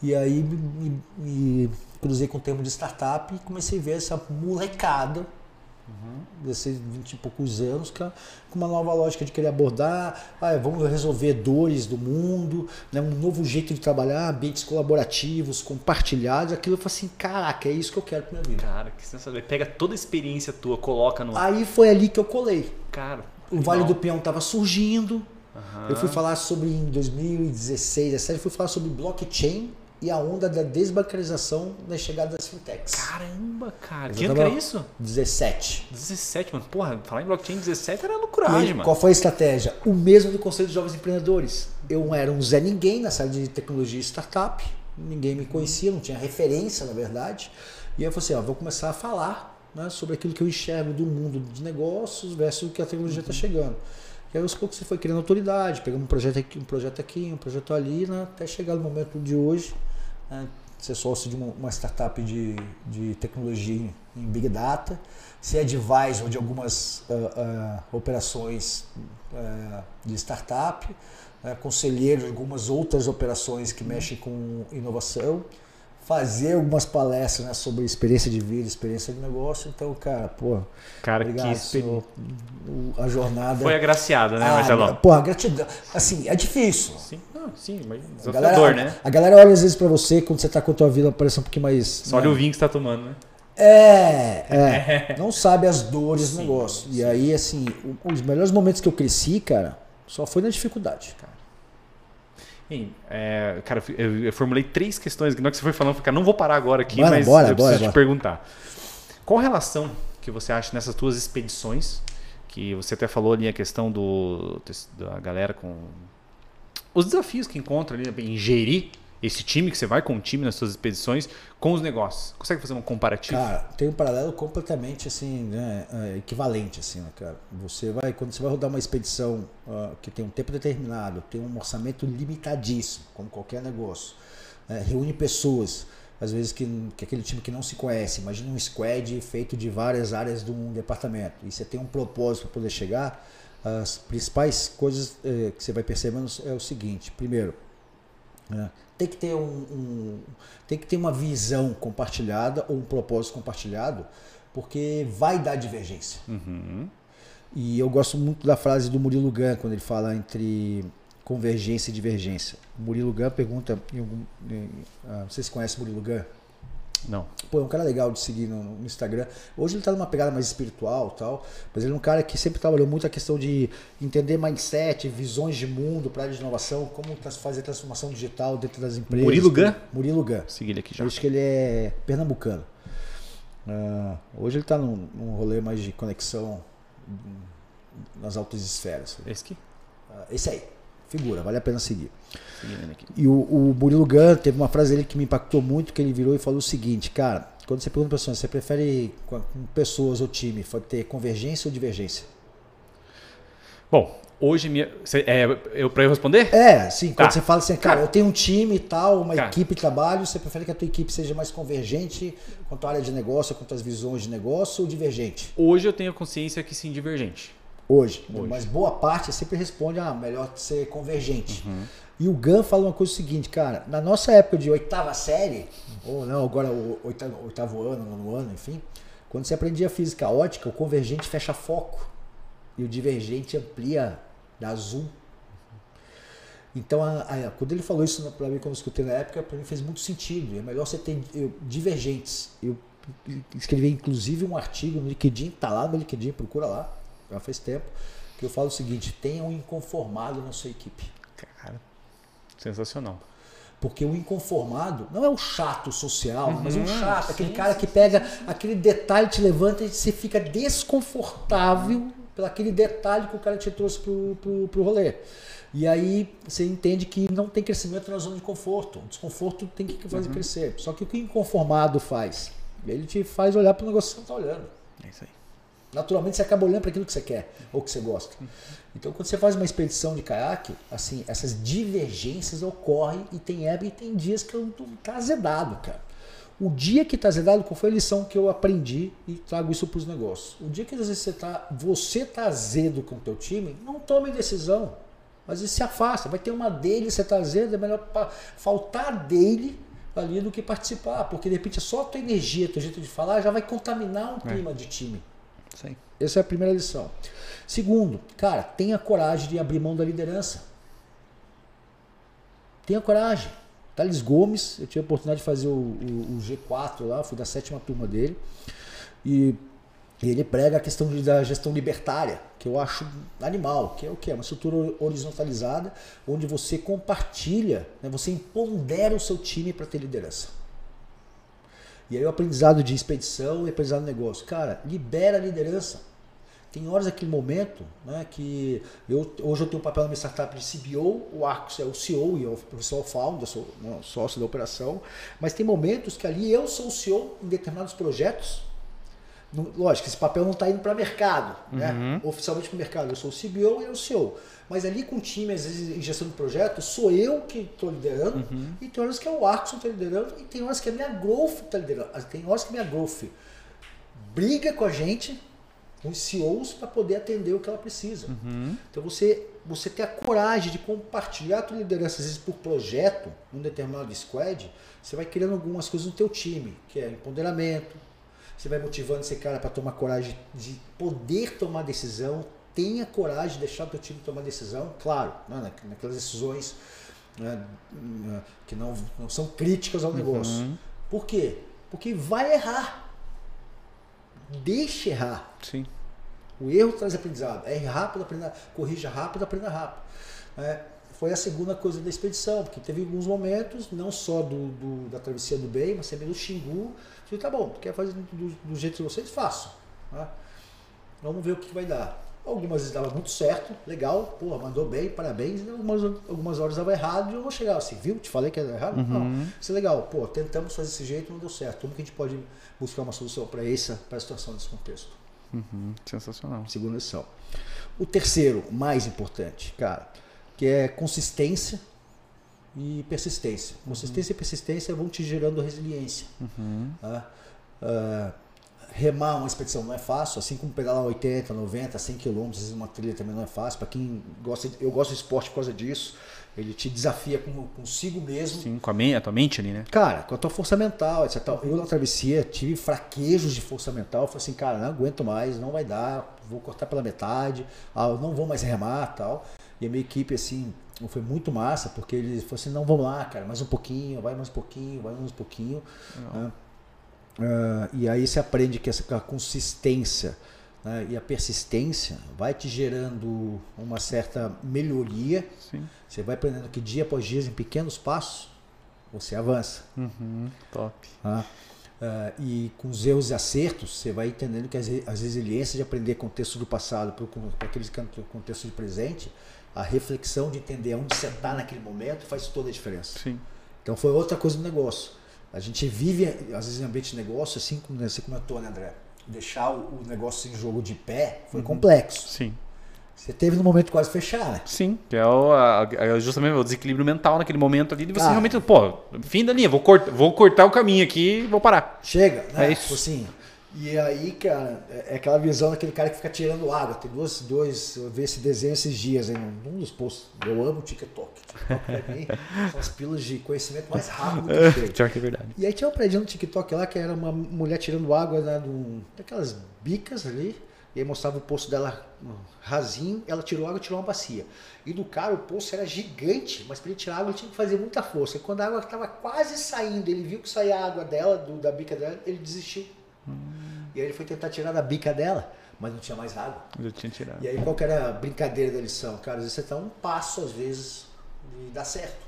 E aí me, me cruzei com o termo de startup e comecei a ver essa molecada uhum. desses 20 e poucos anos, com uma nova lógica de querer abordar, ah, vamos resolver dores do mundo, né, um novo jeito de trabalhar, ambientes colaborativos, compartilhados, aquilo eu falei assim, caraca, é isso que eu quero pra minha vida. Cara, que sensacional. Pega toda a experiência tua, coloca no... Aí foi ali que eu colei. Cara, o Vale do Peão estava surgindo, uhum. eu fui falar sobre, em 2016, 2017, fui falar sobre blockchain, e a onda da desbancarização na chegada das fintechs. Caramba, cara. Que ano que era isso? 17. 17, mano. Porra, falar em blockchain 17 era loucuragem, mano. Qual foi a estratégia? O mesmo do Conselho de Jovens Empreendedores. Eu era um Zé Ninguém na sala de tecnologia e startup. Ninguém me conhecia, não tinha referência, na verdade. E eu falei assim, ó, vou começar a falar né, sobre aquilo que eu enxergo do mundo dos negócios versus o que a tecnologia está uhum. chegando. E aí aos poucos você foi criando autoridade, pegando um projeto aqui, um projeto aqui, um projeto ali, né, até chegar no momento de hoje, né, ser sócio de uma, startup de, de tecnologia em Big Data, ser advisor de algumas uh, uh, operações uh, de startup, conselheiro de algumas outras operações que mexem com inovação fazer algumas palestras né, sobre experiência de vida, experiência de negócio. Então, cara, pô. Cara, obrigado, que experiência. A jornada. Foi agraciada, né, ah, Marcelo? Porra, gratidão. Assim, é difícil. Sim, sim mas a galera, né? A, galera olha às vezes pra você quando você tá com a tua vida parece um pouquinho mais. Só né? olha o vinho que você tá tomando, né? É, é. não sabe as dores do negócio. Sim. E aí, assim, os melhores momentos que eu cresci, cara, só foi na dificuldade. Cara. Bem, é, cara, eu, eu, formulei três questões. Na hora que você foi falando, cara, não vou parar agora aqui, bora, mas bora, eu bora, preciso te perguntar. Qual relação que você acha nessas tuas expedições? Que você até falou ali a questão do, da galera com os desafios que encontra ali em gerir esse time que você vai com o time nas suas expedições com os negócios? Consegue fazer um comparativo? Cara, tem um paralelo completamente assim, né, é, equivalente assim, né, cara. Você vai quando você vai rodar uma expedição uh, que tem um tempo determinado, tem um orçamento limitadíssimo, como qualquer negócio, né, reúne pessoas, às vezes que, que aquele time que não se conhece, imagina um squad feito de várias áreas de um departamento e você tem um propósito para poder chegar. As principais coisas eh, que você vai percebendo é o seguinte: primeiro, né, tem que ter um, um, tem que ter uma visão compartilhada ou um propósito compartilhado, porque vai dar divergência. Uhum. E eu gosto muito da frase do Murilo Gun quando ele fala entre convergência e divergência. O Murilo Gun pergunta, em algum, em, ah, vocês conhecem o Murilo Gun? Não. Pô, é um cara legal de seguir no, no Instagram. Hoje ele tá numa pegada mais espiritual tal, mas ele é um cara que sempre trabalhou muito a questão de entender mindset, visões de mundo, para de inovação, como fazer transformação digital dentro das empresas. Murilo Gun? Murilo Gun. Segui ele aqui já. Eu acho que ele é pernambucano. Uh, hoje ele está num, num, rolê mais de conexão nas altas esferas. Esse aqui? Uh, esse aí. Figura, vale a pena seguir. E o, o Murilo Gun teve uma frase dele que me impactou muito, que ele virou e falou o seguinte, cara, quando você pergunta para pessoas, você prefere com pessoas ou time ter convergência ou divergência? Bom, hoje minha. Cê, é, eu para eu responder? É, sim. Quando tá. você fala assim, cara, eu tenho um time e tal, uma cara. equipe de trabalho, você prefere que a tua equipe seja mais convergente quanto à área de negócio, quanto às visões de negócio ou divergente? Hoje eu tenho consciência que sim, divergente. Hoje. Hoje. Mas boa parte sempre responde, ah, melhor ser convergente. Uhum. E o Gun fala uma coisa seguinte, cara, na nossa época de oitava série, ou não, agora o oitavo, oitavo ano, nono ano, enfim, quando você aprendia física ótica, o convergente fecha foco e o divergente amplia da azul. Então, a, a, quando ele falou isso para mim, quando eu escutei na época, para mim fez muito sentido. É melhor você ter eu, divergentes. Eu escrevi inclusive um artigo no LinkedIn, tá lá no LinkedIn, procura lá, já faz tempo, que eu falo o seguinte: tenha um inconformado na sua equipe. Cara, sensacional. Porque o inconformado não é o chato social, uhum, mas um chato, sim, aquele cara que pega aquele detalhe, te levanta e você fica desconfortável pelo aquele detalhe que o cara te trouxe pro, pro, pro rolê. E aí você entende que não tem crescimento na zona de conforto. O desconforto tem que fazer uhum. crescer. Só que o que o inconformado faz? Ele te faz olhar para o negócio que você está olhando. É isso aí. Naturalmente você acaba olhando para aquilo que você quer ou que você gosta. Então quando você faz uma expedição de caiaque, assim, essas divergências ocorrem e tem época e tem dias que eu tô tá azedado, cara. O dia que está azedado, qual foi a lição que eu aprendi e trago isso para os negócios? O dia que às vezes você está você tá azedo com o teu time, não tome decisão. Vezes se afasta. Vai ter uma dele, você está azedo, é melhor faltar dele ali do que participar. Porque de repente só a tua energia, teu jeito de falar já vai contaminar um é. clima de time. Sim. Essa é a primeira lição. Segundo, cara, tenha coragem de abrir mão da liderança. Tenha coragem. Thales Gomes, eu tive a oportunidade de fazer o, o, o G4 lá, fui da sétima turma dele. E, ele prega a questão de, da gestão libertária, que eu acho animal, que é o que? É uma estrutura horizontalizada, onde você compartilha, né, você empodera o seu time para ter liderança. E aí o aprendizado de expedição e aprendizado de negócio. Cara, libera a liderança. Tem horas aquele momento né, que eu, hoje eu tenho um papel na minha startup de CBO, o Arcos é o CEO e eu, o professor founder, sou né, sócio da operação, mas tem momentos que ali eu sou o CEO em determinados projetos. No, lógico, esse papel não está indo para mercado, né? uhum. né? oficialmente para o mercado. Eu sou o CBO e eu o CEO. Mas ali com o time, às vezes, em gestão de projeto, sou eu que estou liderando, uhum. e tem horas que é o Arcos que está liderando, e tem horas que é a minha growth está liderando. Tem horas que a minha growth briga com a gente os CEOs para poder atender o que ela precisa. Uhum. Então você, você ter a coragem de compartilhar a tua liderança, às vezes por projeto, num determinado squad, você vai criando algumas coisas no teu time, que é empoderamento, você vai motivando esse cara para tomar coragem de poder tomar decisão, tenha coragem de deixar o teu time tomar decisão, claro, né, naquelas decisões né, que não, não são críticas ao negócio. Uhum. Por quê? Porque vai errar deixe errar. Sim. O erro traz aprendizado. Erre rápido, aprenda, corrija rápido, aprenda rápido. É, foi a segunda coisa da expedição, porque teve alguns momentos, não só do, do da travessia do bem, mas também do Xingu. Eu falei, tá bom, quer fazer do, do jeito de vocês? Faço. Né? Vamos ver o que vai dar. Algumas vezes dava muito certo, legal, porra, mandou bem, parabéns. Algumas, algumas horas dava errado e eu não chegava assim, viu? Te falei que era errado? Uhum. Não, isso é legal, pô, tentamos fazer desse jeito, não deu certo. Como que a gente pode buscar uma solução para essa, para a situação desse contexto? Uhum. Sensacional. Segunda lição. O terceiro, mais importante, cara, que é consistência e persistência. Consistência uhum. e persistência vão te gerando resiliência. Uhum. Tá? Uh, remar uma expedição não é fácil, assim como pedalar 80, 90, 100 quilômetros, uma trilha também não é fácil. Para quem gosta, eu gosto de esporte por causa disso. Ele te desafia com, consigo mesmo. Sim, com a, minha, a tua mente ali, né? Cara, com a tua força mental, etc. Eu na travessia tive fraquejos de força mental. Eu falei assim, cara, não aguento mais, não vai dar, vou cortar pela metade, ah, não vou mais remar tal. E a minha equipe, assim, foi muito massa, porque eles falaram assim, não, vamos lá, cara, mais um pouquinho, vai mais um pouquinho, vai mais um pouquinho. Né? Uh, e aí você aprende que essa a consistência né, e a persistência vai te gerando uma certa melhoria. Sim. Você vai aprendendo que dia após dia, em pequenos passos, você avança. Uhum, top. Uh, e com os erros e acertos, você vai entendendo que as, as resiliências de aprender contexto do passado para aqueles contexto de presente, a reflexão de entender onde você está naquele momento faz toda a diferença. Sim. Então foi outra coisa do negócio. A gente vive, às vezes, em ambiente de negócio, assim como você comentou, né, André? Deixar o negócio em jogo de pé foi uhum. complexo. Sim. Você teve no momento quase fechar, né? Sim, que é o, a, a, justamente o desequilíbrio mental naquele momento ali de você realmente, pô, fim da linha, vou, cort, vou cortar o caminho aqui e vou parar. Chega, né? É isso. Tipo assim, e aí, cara, é, é aquela visão daquele cara que fica tirando água. Tem dois, dois eu vi esse desenho esses dias aí num dos posts. Eu amo o TikTok. TikTok pra mim são as pílulas de conhecimento mais rápido que tem. Pior que é verdade. E aí tinha um prédio no TikTok lá que era uma mulher tirando água né, do, daquelas bicas ali. E aí mostrava o poço dela rasinho, ela tirou água e tirou uma bacia. E do cara o poço era gigante, mas para ele tirar água ele tinha que fazer muita força. E quando a água estava quase saindo, ele viu que saía a água dela, do, da bica dela, ele desistiu. Hum. E aí ele foi tentar tirar da bica dela, mas não tinha mais água. Eu tinha tirado. E aí qual que era a brincadeira da lição? Cara, às vezes você está um passo, às vezes, de dar certo.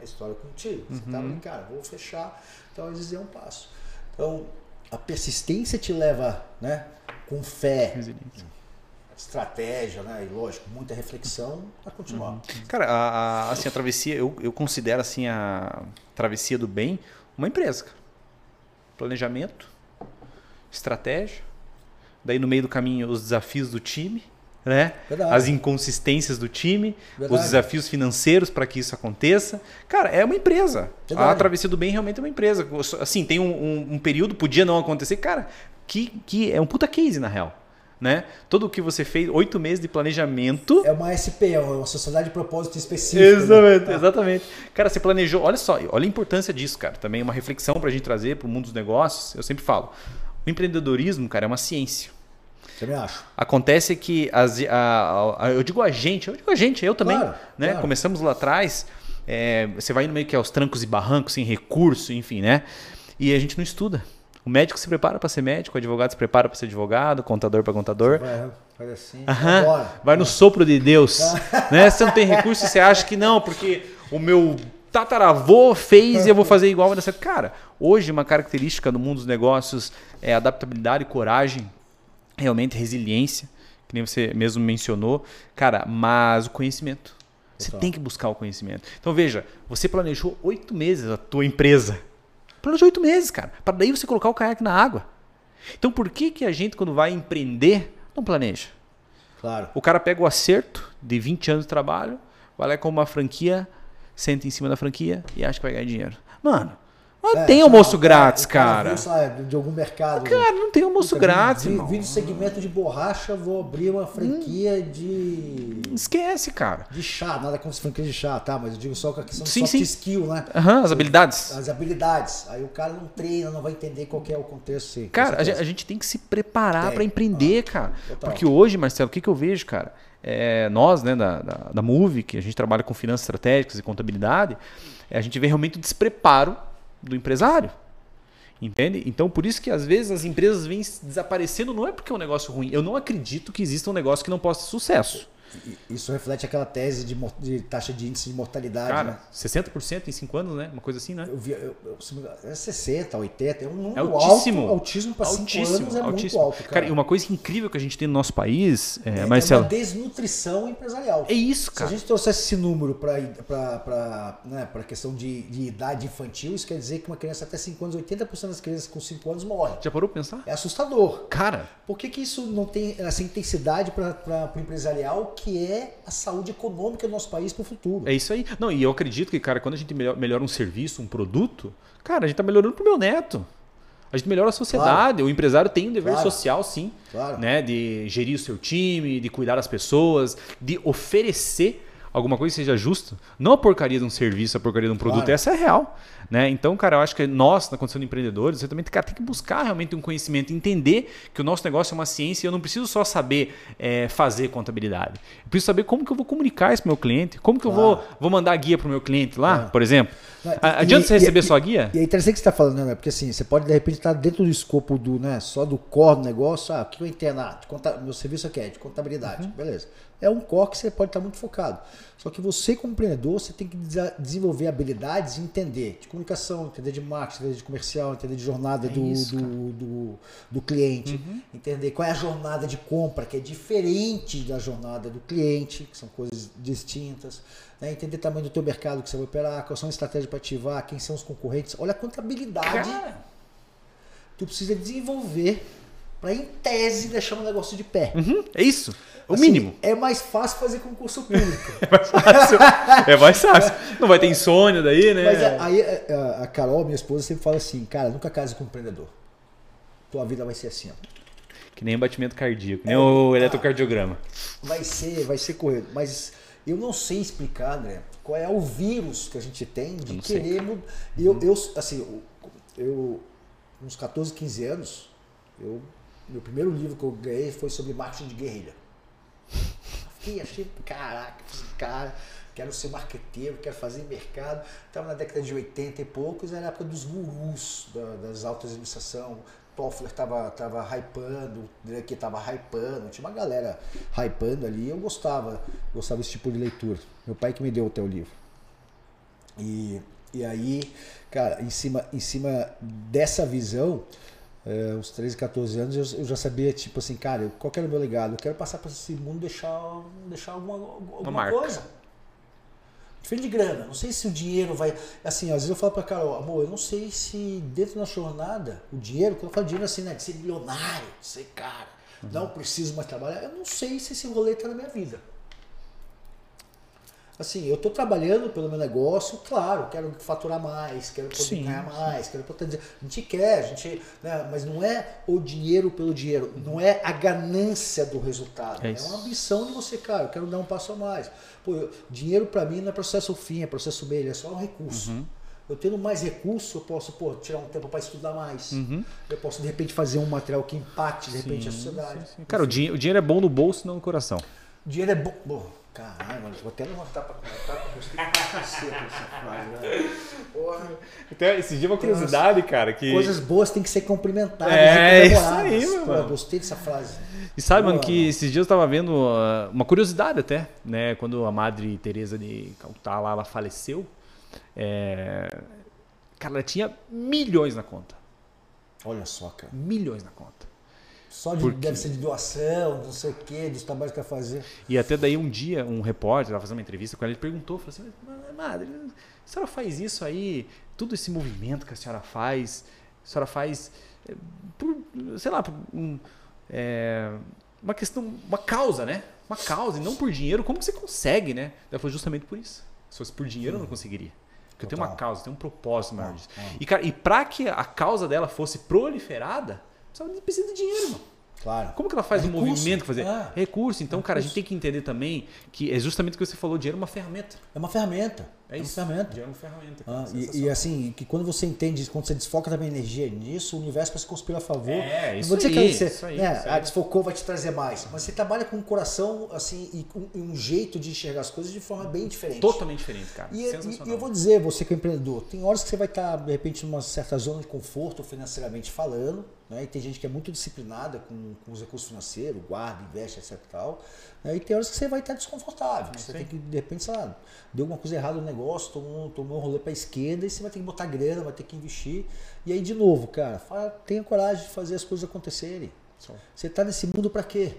A história contigo. Você está uhum. brincando, vou fechar. Então, às vezes é um passo. Então, a persistência te leva, né? Com fé, estratégia, né? E lógico, muita reflexão a continuar. Uhum. Cara, a, a, assim, a travessia, eu, eu considero assim a travessia do bem uma empresa. Planejamento, estratégia, daí no meio do caminho os desafios do time, né? As inconsistências do time, Verdade. os desafios financeiros para que isso aconteça. Cara, é uma empresa. Verdade. A Travessia do Bem realmente é uma empresa. Assim, tem um, um, um período, podia não acontecer, cara, que, que é um puta case na real. Né? Tudo o que você fez, oito meses de planejamento. É uma SP, é uma sociedade de propósito específica. Exatamente, né? exatamente. Cara, você planejou, olha só, olha a importância disso, cara. Também é uma reflexão para a gente trazer para o mundo dos negócios. Eu sempre falo, o empreendedorismo, cara, é uma ciência. Também acho. Acontece que as, a, a, eu digo a gente, eu digo a gente, eu também. Claro, né? Claro. Começamos lá atrás. É, você vai no meio que aos trancos e barrancos, sem recurso, enfim, né? E a gente não estuda. O médico se prepara para ser médico, o advogado se prepara para ser advogado, contador para contador. Vai, faz assim, vai no sopro de Deus. né? Você não tem recurso, você acha que não, porque o meu tataravô fez e eu vou fazer igual. Mas, cara, hoje uma característica do mundo dos negócios é adaptabilidade, coragem, realmente resiliência, que nem você mesmo mencionou. Cara, mas o conhecimento. Você Total. tem que buscar o conhecimento. Então veja, você planejou oito meses a tua empresa. Planejou oito meses, cara. Para daí você colocar o caiaque na água. Então por que, que a gente, quando vai empreender, não planeja? Claro. O cara pega o acerto de 20 anos de trabalho, vai lá com uma franquia senta em cima da franquia e acha que vai ganhar dinheiro. Mano, não é, tem almoço grátis, cara. cara. de algum mercado. Cara, não tem almoço grátis, vi, vi, segmento de borracha, vou abrir uma franquia hum. de. Esquece, cara. De chá, nada como franquia de chá, tá? Mas eu digo só com a questão sim, de soft sim. skill, né? Uhum, as habilidades. As habilidades. Aí o cara não treina, não vai entender qual é o contexto. Sim, cara, a gente, a gente, tem que se preparar para empreender, ah, cara. Total. Porque hoje, Marcelo, o que, que eu vejo, cara? É, nós, né, da, da, da que a gente trabalha com finanças estratégicas e contabilidade, é, a gente vê realmente o despreparo do empresário. Entende? Então, por isso que às vezes as empresas vêm desaparecendo, não é porque é um negócio ruim. Eu não acredito que exista um negócio que não possa ter sucesso. Isso reflete aquela tese de, de, taxa de índice de mortalidade. Cara, né? 60% em 5 anos, né? Uma coisa assim, né? Eu vi, eu, eu, é 60, 80, é um número é altíssimo. alto. Autismo para 5 anos é altíssimo. muito alto, cara. cara. e uma coisa incrível que a gente tem no nosso país, é, é Marcelo... É uma desnutrição empresarial. É isso, cara. Se a gente trouxesse esse número para né, a questão de, de, idade infantil, isso quer dizer que uma criança até 5 anos, 80% das crianças com 5 anos morrem. Já parou para pensar? É assustador. Cara... Por que, que isso não tem essa intensidade para o empresarial que é a saúde econômica do nosso país para o futuro. É isso aí. Não, e eu acredito que, cara, quando a gente melhora um serviço, um produto, cara, a gente está melhorando para o meu neto. A gente melhora a sociedade. Claro. O empresário tem um dever claro. social, sim. Claro. Né? De gerir o seu time, de cuidar das pessoas, de oferecer alguma coisa que seja justa. Não a porcaria de um serviço, a porcaria de um produto. Essa é real. Né? Então, cara, eu acho que nós, na condição de empreendedores, você também cara, tem que buscar realmente um conhecimento, entender que o nosso negócio é uma ciência e eu não preciso só saber é, fazer contabilidade. Eu preciso saber como que eu vou comunicar isso para meu cliente, como que claro. eu vou, vou mandar guia para o meu cliente lá, por exemplo. Não, Adianta e, você receber e, sua guia? E é interessante o que você está falando, né? Porque assim, você pode de repente estar dentro do escopo do, né, só do core do negócio, ah, o que eu? Ah, meu serviço aqui é de contabilidade, uhum. beleza é um core que você pode estar muito focado. Só que você, como empreendedor, você tem que desenvolver habilidades e entender de comunicação, entender de marketing, entender de comercial, entender de jornada é do, isso, do, do, do, cliente, uhum. entender qual é a jornada de compra, que é diferente da jornada do cliente, que são coisas distintas. Né? Entender o tamanho do teu mercado que você vai operar, quais são as estratégias para ativar, quem são os concorrentes. Olha a contabilidade Cara. tu precisa desenvolver para, em tese, deixar um negócio de pé. Uhum. É isso. O assim, mínimo. É mais fácil fazer concurso público. é mais fácil. é mais fácil. Não vai ter insônia daí, né? Mas é, aí é, a Carol, minha esposa, sempre fala assim, cara, nunca case com um empreendedor. Tua vida vai ser assim, ó. Que nem batimento cardíaco, nem é, o eletrocardiograma. Vai ser, vai ser correto. Mas eu não sei explicar, André, qual é o vírus que a gente tem de querer mudar. Eu, eu, assim, eu, uns 14, 15 anos, eu, meu primeiro livro que eu ganhei foi sobre marketing de guerrilha. Fiquei, achei, caraca, cara, quero ser marqueteiro, quero fazer mercado. Estava na década de 80 e poucos, era a época dos gurus da, das altas administração. Toffler estava tava hypando, Drake estava hypando, tinha uma galera hypando ali. Eu gostava, gostava desse tipo de leitura. Meu pai que me deu até o livro. E, e aí, cara, em cima, em cima dessa visão, é, uns 13, 14 anos, eu, eu, já sabia, tipo assim, cara, qual que era o meu legado? Eu quero passar para esse mundo deixar, deixar alguma, alguma coisa. Diferente de grana. Não sei se o dinheiro vai. Assim, às vezes eu falo pra Carol, amor, eu não sei se dentro da jornada, o dinheiro, quando eu falo dinheiro assim, né? De ser milionário, de ser cara, uhum. não preciso mais trabalhar, eu não sei se esse rolê tá na minha vida. Assim, eu estou trabalhando pelo meu negócio, claro, quero faturar mais, quero poder sim, ganhar mais, sim. quero poder. A gente quer, a gente. Né, mas não é o dinheiro pelo dinheiro, não é a ganância do resultado. É, é uma ambição de você, cara, eu quero dar um passo a mais. Pô, dinheiro para mim não é processo fim, é processo meio, é só um recurso. Uhum. Eu tendo mais recurso, eu posso pô, tirar um tempo para estudar mais. Uhum. Eu posso, de repente, fazer um material que empate, de repente, sim, a sociedade. Cara, o dinheiro, o dinheiro é bom no bolso, não no coração. O dinheiro é bom. bom Caralho, mano, vou até levantar pra comentar, porque eu gostei pra caceta essa frase, né? Porra. Então, esse dia é uma curiosidade, umas... cara, que... Coisas boas têm que ser cumprimentadas é, isso aí, mano. Pô, gostei dessa frase. E sabe, mano, que esses dias eu tava vendo uh, uma curiosidade até, né? Quando a Madre Teresa de Calcutá lá, ela faleceu, é... cara, ela tinha milhões na conta. Olha só, cara. Milhões na conta. Só de, Porque... deve ser de doação, não sei o quê, dos trabalhos que quer fazer. E até daí um dia, um repórter estava fazendo uma entrevista com ela, ele perguntou, falou assim, madre, a senhora faz isso aí, todo esse movimento que a senhora faz, a senhora faz eh, por, sei lá, por um, é, uma questão, uma causa, né? Uma causa, e não por dinheiro, como que você consegue, né? Ela falou justamente por isso. Se fosse por dinheiro, eu não conseguiria. Porque tem uma causa, tem um propósito maior disso. E, cara, e para que a causa dela fosse proliferada, precisa de dinheiro, mano. Claro. Como que ela faz é o movimento que fazer? É. Recurso. Então, recurso. cara, a gente tem que entender também que é justamente o que você falou, dinheiro é uma ferramenta. É uma ferramenta. É, isso. É uma ferramenta. É uma ferramenta. Ah, e, e, assim, que quando você entende, quando você desfoca também energia nisso, o universo vai se conspirar a favor. É, isso, aí, que você, isso aí. Né, isso aí. A desfocou vai te trazer mais. Mas você trabalha com um coração, assim, e com um jeito de enxergar as coisas de forma bem diferente. Totalmente diferente, cara. E, e eu vou dizer, você que é empreendedor, tem horas que você vai estar, de repente, numa certa zona de conforto financeiramente falando, né? E tem gente que é muito disciplinada com, com os recursos financeiros, guarda, investe, etc. Tal, né? E tem horas que você vai estar desconfortável. Você tem que, de repente, sei lá, deu alguma coisa errada no negócio, tomou, tomou um rolê para a esquerda e você vai ter que botar grana, vai ter que investir. E aí, de novo, cara, fala, tenha coragem de fazer as coisas acontecerem. Você está nesse mundo para quê?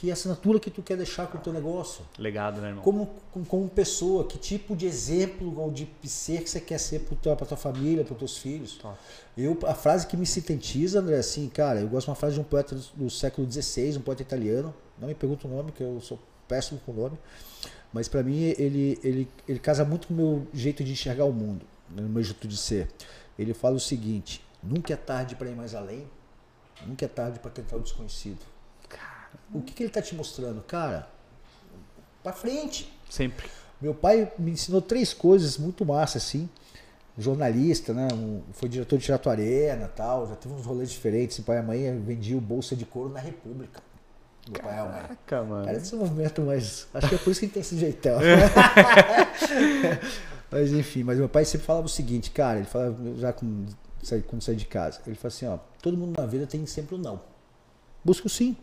que assinatura que tu quer deixar com o teu negócio. Legado, né, irmão? Como, como, pessoa, que tipo de exemplo ou de ser que você quer ser para tua, tua família, para teus filhos. Eu, a frase que me sintetiza, André, é assim, cara, eu gosto de uma frase de um poeta do, do século XVI, um poeta italiano, não me pergunta o nome, que eu sou péssimo com o nome, mas para mim ele, ele, ele casa muito com o meu jeito de enxergar o mundo, no meu jeito de ser. Ele fala o seguinte, nunca é tarde para ir mais além, nunca é tarde para tentar o desconhecido. O que, que ele está te mostrando? Cara, para frente. Sempre. Meu pai me ensinou três coisas muito massa, assim. jornalista, né? Um, foi diretor de Teatro Arena tal, já teve uns rolês diferentes. Meu pai e mãe vendiam bolsa de couro na República. Meu pai e a mãe. Caraca, mano. Era esse movimento, mas acho que é por isso que ele tem esse jeitão. mas enfim, mas meu pai sempre falava o seguinte, cara, ele falava já com, quando saí de casa, ele falou assim, ó, todo mundo na vida tem sempre o um não. Busca o sim.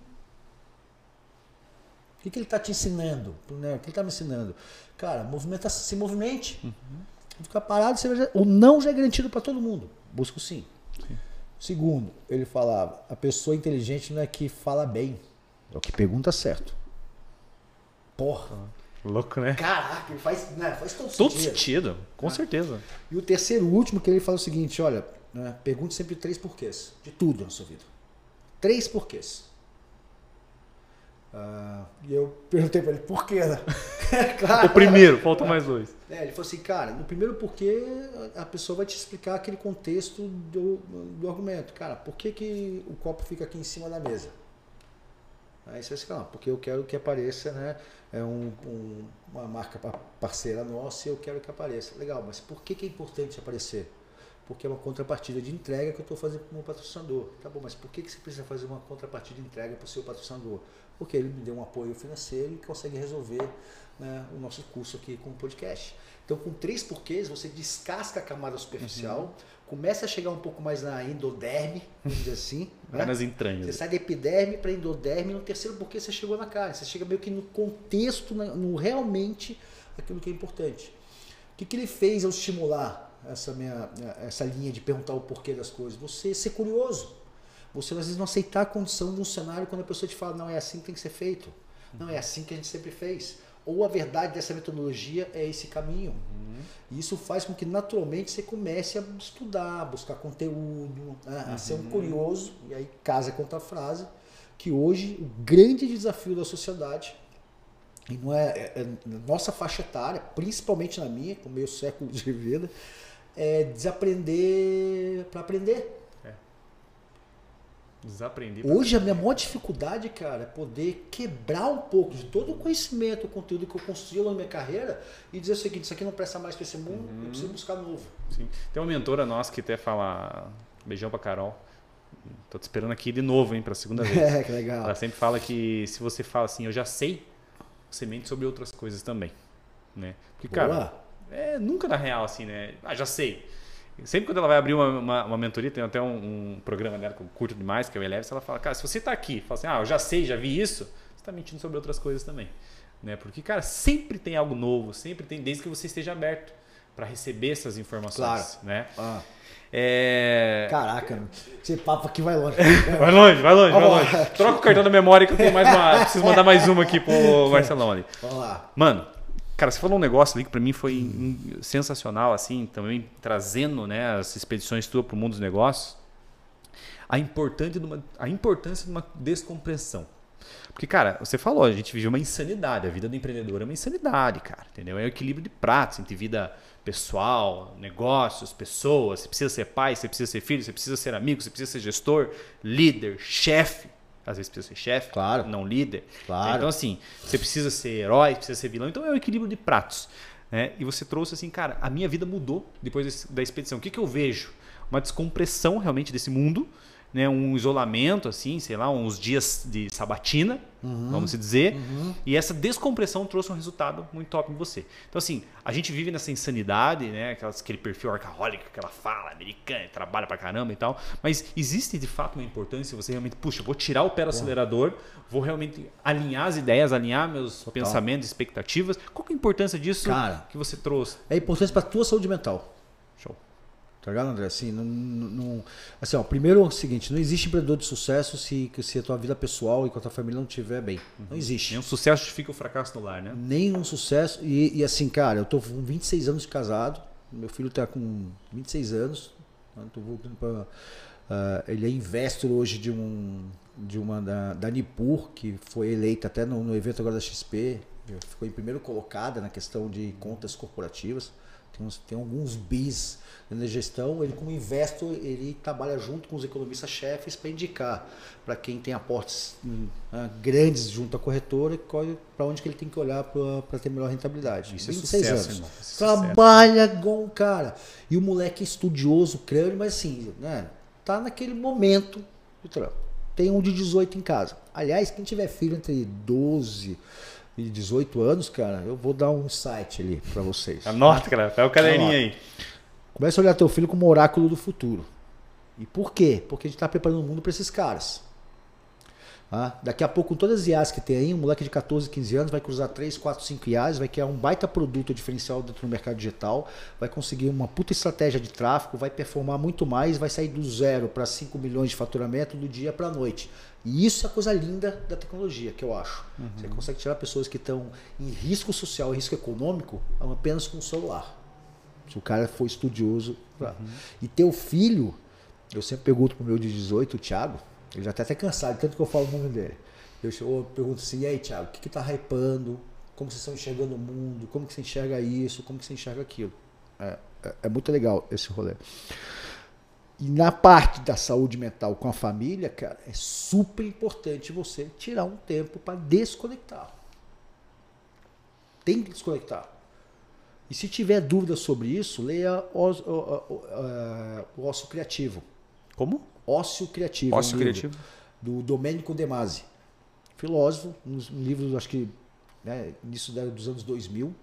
O que, que ele está te ensinando? Né? O que ele está me ensinando? Cara, movimenta, se movimente. Uhum. Ficar parado, você o não já é garantido para todo mundo. Busca o sim. sim. Segundo, ele falava, a pessoa inteligente não é que fala bem, é o que pergunta certo. Porra. Louco, né? Caraca, faz, né, faz todo, todo sentido. sentido. com ah. certeza. E o terceiro, último, que ele fala o seguinte: olha, né, pergunte sempre três porquês de tudo na sua vida. Três porquês. Uh, e eu perguntei para ele, por quê? Né? claro, o primeiro, falta mais dois. É, ele falou assim, cara, no primeiro porquê a pessoa vai te explicar aquele contexto do, do argumento. Cara, por que, que o copo fica aqui em cima da mesa? Aí você vai falar, porque eu quero que apareça, né? É um, um, uma marca parceira nossa e eu quero que apareça. Legal, mas por que, que é importante aparecer? Porque é uma contrapartida de entrega que eu estou fazendo para o meu patrocinador. Tá bom, mas por que, que você precisa fazer uma contrapartida de entrega para o seu patrocinador? Porque ele me deu um apoio financeiro e consegue resolver né, o nosso curso aqui com o podcast. Então, com três porquês, você descasca a camada superficial, uhum. Começa a chegar um pouco mais na endoderme, vamos dizer assim. né? Nas entranhas. Você sai da epiderme para endoderme, no terceiro porquê você chegou na carne. Você chega meio que no contexto, no realmente aquilo que é importante. O que, que ele fez ao estimular essa, minha, essa linha de perguntar o porquê das coisas? Você ser curioso. Você às vezes não aceitar a condição de um cenário quando a pessoa te fala, não é assim que tem que ser feito. Não é assim que a gente sempre fez ou a verdade dessa metodologia é esse caminho. Uhum. E isso faz com que naturalmente você comece a estudar, a buscar conteúdo, a, a uhum. ser um uhum. curioso, e aí casa com outra frase, que hoje o grande desafio da sociedade, e não é, é, é nossa faixa etária, principalmente na minha, com meio século de vida, é desaprender para aprender. Desaprendi. Hoje a minha maior dificuldade, cara, é poder quebrar um pouco de todo o conhecimento, o conteúdo que eu construí na minha carreira e dizer o seguinte, isso aqui não presta mais para esse mundo, uhum. eu preciso buscar novo. Sim. Tem uma mentora nossa que até fala, beijão pra Carol, tô te esperando aqui de novo, hein, pra segunda vez. É, que legal. Ela sempre fala que se você fala assim, eu já sei, você mente sobre outras coisas também, né? Porque, Boa. cara, é, nunca na real assim, né? Ah, já sei. Sempre quando ela vai abrir uma, uma, uma mentoria, tem até um, um, programa dela que eu curto demais, que é o Eleve, ela fala, cara, se você está aqui, fala assim, ah, eu já sei, já vi isso, você está mentindo sobre outras coisas também. Né? Porque, cara, sempre tem algo novo, sempre tem, desde que você esteja aberto para receber essas informações. Claro. Né? Ah. É... Caraca, esse papo aqui vai longe. vai longe, vai longe, vai longe. Troca o cartão da memória que eu tenho mais uma. Preciso mandar mais uma aqui pro Marcelão ali. Vamos lá. Mano, Cara, você falou um negócio ali que para mim foi sensacional, assim, também trazendo né, as expedições tuas para o mundo dos negócios. A, de uma, a importância de uma descompressão. Porque, cara, você falou, a gente vive uma insanidade. A vida do empreendedor é uma insanidade, cara. Entendeu? É o equilíbrio de pratos entre vida pessoal, negócios, pessoas. Você precisa ser pai, você precisa ser filho, você precisa ser amigo, você precisa ser gestor, líder, chefe às vezes precisa ser chefe, claro. não líder. Claro. Então, assim, você precisa ser herói, precisa ser vilão. Então, é um equilíbrio de pratos. Né? E você trouxe assim, cara, a minha vida mudou depois da expedição. O que, que eu vejo? Uma descompressão realmente desse mundo né, um isolamento, assim, sei lá, uns dias de sabatina, uhum, vamos dizer. Uhum. E essa descompressão trouxe um resultado muito top em você. Então, assim, a gente vive nessa insanidade, né? Aquelas, aquele perfil arcaholic que ela fala, americana, trabalha pra caramba e tal. Mas existe de fato uma importância você realmente, puxa, vou tirar o pé do acelerador, vou realmente alinhar as ideias, alinhar meus Total. pensamentos, expectativas. Qual que é a importância disso Cara, que você trouxe? É importante para tua saúde mental. Tá ligado, André? Assim, não, não, assim ó, primeiro é o seguinte, não existe empreendedor de sucesso se, se a tua vida pessoal e com a tua família não estiver bem. Uhum. Não existe. Nenhum sucesso justifica o fracasso no lar, né? Nenhum sucesso. E, e assim, cara, eu tô com 26 anos de casado, meu filho tá com 26 anos, né? tô voltando pra, uh, ele é investor hoje de um de uma da, da Nipur, que foi eleita até no, no evento agora da XP, ficou em primeiro colocada na questão de contas corporativas tem, uns, tem alguns bis na gestão. Ele, como investor, ele trabalha junto com os economistas-chefes para indicar para quem tem aportes hum, ah, grandes junto à corretora para onde que ele tem que olhar para ter melhor rentabilidade. Isso 26 é sucesso, anos. Isso é trabalha com o cara. E o moleque é estudioso, crânio, mas assim, né, tá naquele momento do trampo. Tem um de 18 em casa. Aliás, quem tiver filho entre 12 e 18 anos, cara, eu vou dar um site ali para vocês. Anota, cara. Pega o caderninho aí. Começa a olhar teu filho como oráculo do futuro. E por quê? Porque a gente está preparando o mundo para esses caras. Ah, daqui a pouco, com todas as IAs que tem aí, um moleque de 14, 15 anos vai cruzar 3, 4, 5 IAs, vai criar um baita produto diferencial dentro do mercado digital, vai conseguir uma puta estratégia de tráfego, vai performar muito mais, vai sair do zero para 5 milhões de faturamento do dia para a noite. E isso é a coisa linda da tecnologia, que eu acho. Uhum. Você consegue tirar pessoas que estão em risco social, em risco econômico, apenas com o celular. Se o cara for estudioso. Uhum. E teu filho, eu sempre pergunto pro meu de 18, o Thiago, ele já tá até cansado, tanto que eu falo o nome dele. Eu, eu pergunto assim, e aí, Thiago, o que, que tá hypando? Como vocês estão enxergando o mundo? Como que você enxerga isso? Como que você enxerga aquilo? É, é, é muito legal esse rolê. E na parte da saúde mental com a família, cara, é super importante você tirar um tempo para desconectar. Tem que desconectar. E se tiver dúvida sobre isso, leia o, o, o, o Ócio Criativo. Como? Ócio Criativo. Ócio um Criativo. Do Domênico De Masi. Filósofo, um livro, acho que, né, início dos anos 2000,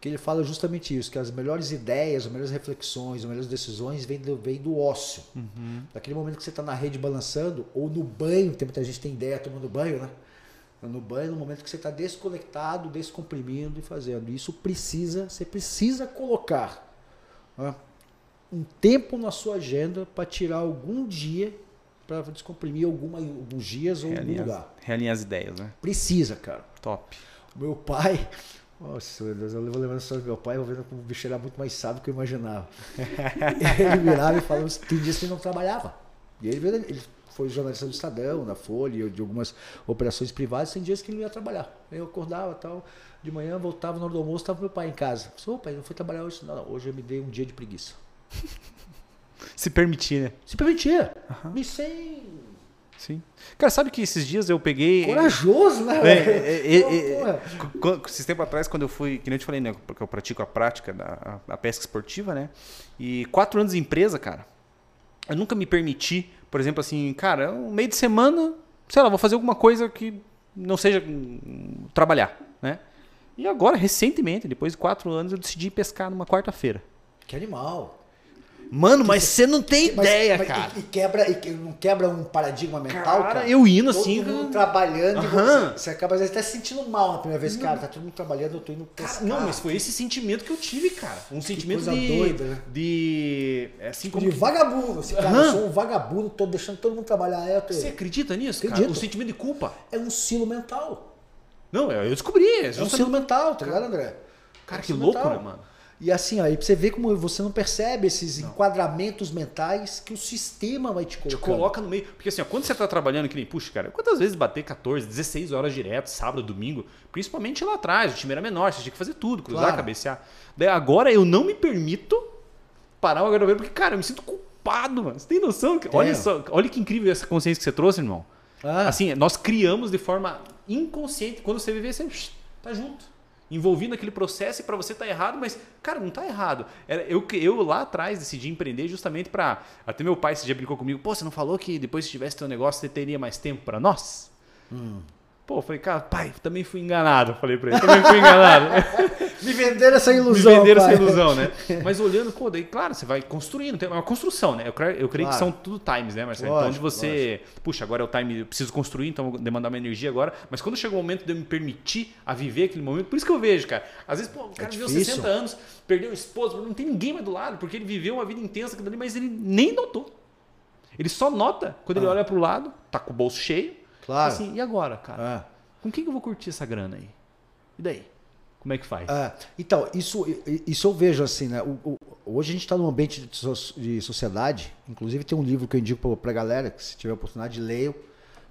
que ele fala justamente isso, que as melhores ideias, as melhores reflexões, as melhores decisões vêm do, vêm do ócio. Uhum. Naquele momento que você está na rede balançando, ou no banho, tem muita gente que tem ideia tomando banho, né? No banho, no momento que você está desconectado, descomprimindo e fazendo. Isso precisa, você precisa colocar né? Um tempo na sua agenda para tirar algum dia para descomprimir alguma, alguns dias ou algum lugar. Realinhar as ideias, né? Precisa, cara. Top. Meu pai, nossa, eu vou a história do meu pai, vou vendo como o bicho era muito mais sábio do que eu imaginava. ele virava e falava, tem dias que ele não trabalhava. E ele, ele foi jornalista do Estadão, da Folha, de algumas operações privadas, tem dias que ele não ia trabalhar. Eu acordava tal, de manhã voltava na hora do almoço, estava meu pai em casa. Falei, pai, não foi trabalhar hoje? Não, não, hoje eu me dei um dia de preguiça. Se permitir, né? Se permitir. Uhum. E sem. Sim. Cara, sabe que esses dias eu peguei. Corajoso, né? É, é, é, é esses tempos atrás, quando eu fui, que nem eu te falei, né? Porque eu pratico a prática da a, a pesca esportiva, né? E quatro anos de empresa, cara. Eu nunca me permiti, por exemplo, assim, cara, um meio de semana, sei lá, vou fazer alguma coisa que não seja hum, trabalhar, né? E agora, recentemente, depois de quatro anos, eu decidi pescar numa quarta-feira. Que animal. Mano, mas você não tem mas, ideia, mas, cara. E, e, quebra, e não quebra um paradigma mental, cara? cara? eu indo assim. Todo mundo trabalhando uh -huh. você, você, acaba às vezes até se sentindo mal na primeira vez. Cara, tá todo mundo trabalhando, eu tô indo pescar. Cara, não, mas foi esse sentimento que eu tive, cara. Um que sentimento coisa de. doida, né? De. É assim tipo como. De vagabundo. Assim, cara, uh -huh. eu sou um vagabundo, tô deixando todo mundo trabalhar. É, tô... Você acredita nisso, Acredito. cara? O sentimento de culpa. É um silo mental. Não, eu descobri. É, é um silo mental, tá ligado, André? Cara, é um que louco, mental. né, mano? E assim, aí você vê como você não percebe esses não. enquadramentos mentais que o sistema vai te colocar. Te coloca no meio. Porque assim, ó, quando você está trabalhando, que nem, puxa, cara, quantas vezes bater 14, 16 horas direto, sábado, domingo, principalmente lá atrás, o time era menor, você tinha que fazer tudo, cruzar, claro. cabecear. Daí agora eu não me permito parar o agroveiro, porque, cara, eu me sinto culpado, mano. Você tem noção? Tem. Olha só, olha que incrível essa consciência que você trouxe, irmão. Ah. Assim, nós criamos de forma inconsciente. Quando você viver, você tá junto envolvido naquele processo e para você tá errado, mas, cara, não tá errado. Eu, eu lá atrás decidi empreender justamente para. Até meu pai esse dia brincou comigo: pô, você não falou que depois que tivesse teu negócio você teria mais tempo para nós? Hum. Pô, eu falei, cara, pai, também fui enganado. Falei pra ele, também fui enganado. Me venderam essa ilusão. Me venderam pai. essa ilusão, né? Mas olhando, pô, daí, claro, você vai construindo. É uma construção, né? Eu creio, eu creio claro. que são tudo times, né, Marcelo? Lógico, então, onde você. Lógico. Puxa, agora é o time, eu preciso construir, então vou demandar uma energia agora. Mas quando chega o momento de eu me permitir a viver aquele momento, por isso que eu vejo, cara. Às vezes, pô, o cara é viveu 60 anos, perdeu a esposa, não tem ninguém mais do lado, porque ele viveu uma vida intensa mas ele nem notou. Ele só nota quando ah. ele olha pro lado, tá com o bolso cheio. Claro. Assim, e agora, cara? Ah. Com quem que eu vou curtir essa grana aí? E daí? Como é que faz? Ah, então, isso, isso eu vejo assim, né? O, o, hoje a gente está num ambiente de, so, de, sociedade. Inclusive tem um livro que eu indico para a galera, que se tiver a oportunidade, leiam.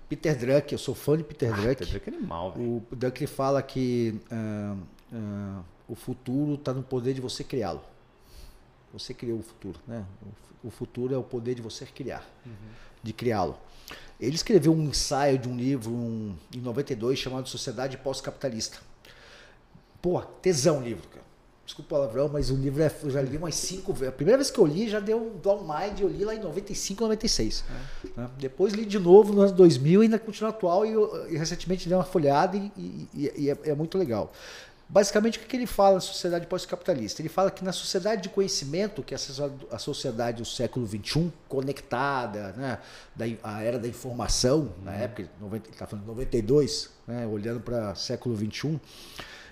Peter Drucker, eu sou fã de Peter ah, Drucker. Peter Drucker é animal, velho. O Drucker fala que uh, uh, o futuro está no poder de você criá-lo. Você criou o futuro, né? O futuro é o poder de você criar, uhum. de criá-lo. Ele escreveu um ensaio de um livro um, em 92 chamado Sociedade Pós-Capitalista. Pô, tesão o livro, cara. Desculpa o palavrão, mas o livro é, eu já li umas cinco vezes. A primeira vez que eu li já deu um down mind, eu li lá em 95, 96. É. Né? Depois li de novo no ano 2000 e ainda continua atual e, eu, e recentemente dei uma folhada e, e, e é, é, muito legal. Basicamente, o que ele fala na sociedade pós-capitalista? Ele fala que na sociedade de conhecimento, que é a sociedade do século XXI, conectada, né, da, a era da informação, na época, ele está falando 92, né, olhando para o século XXI,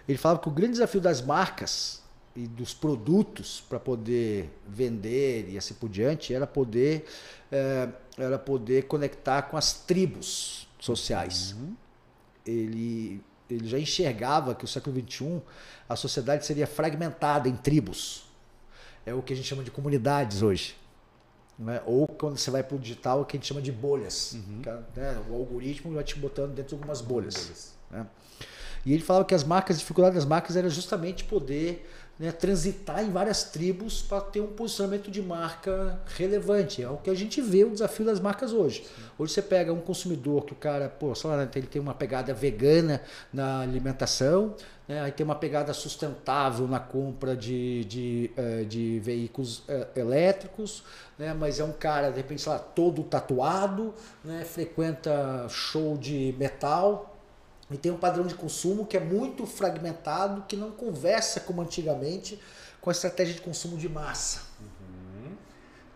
ele falava que o grande desafio das marcas e dos produtos para poder vender e assim por diante era poder, é, era poder conectar com as tribos sociais. Uhum. Ele ele já enxergava que o século XXI a sociedade seria fragmentada em tribos. É o que a gente chama de comunidades hoje. Né? Ou quando você vai para o digital, o que a gente chama de bolhas. Uhum. Né? O algoritmo vai te botando dentro de algumas bolhas. bolhas. Né? E ele falava que as marcas, a dificuldade das marcas era justamente poder né, transitar em várias tribos para ter um posicionamento de marca relevante. É o que a gente vê o desafio das marcas hoje. Hoje você pega um consumidor que o cara, pô, só ele tem uma pegada vegana na alimentação, né, aí tem uma pegada sustentável na compra de, de, uh, de veículos uh, elétricos, né, mas é um cara, de repente, sei lá, todo tatuado, né, frequenta show de metal, e tem um padrão de consumo que é muito fragmentado, que não conversa como antigamente com a estratégia de consumo de massa. Uhum.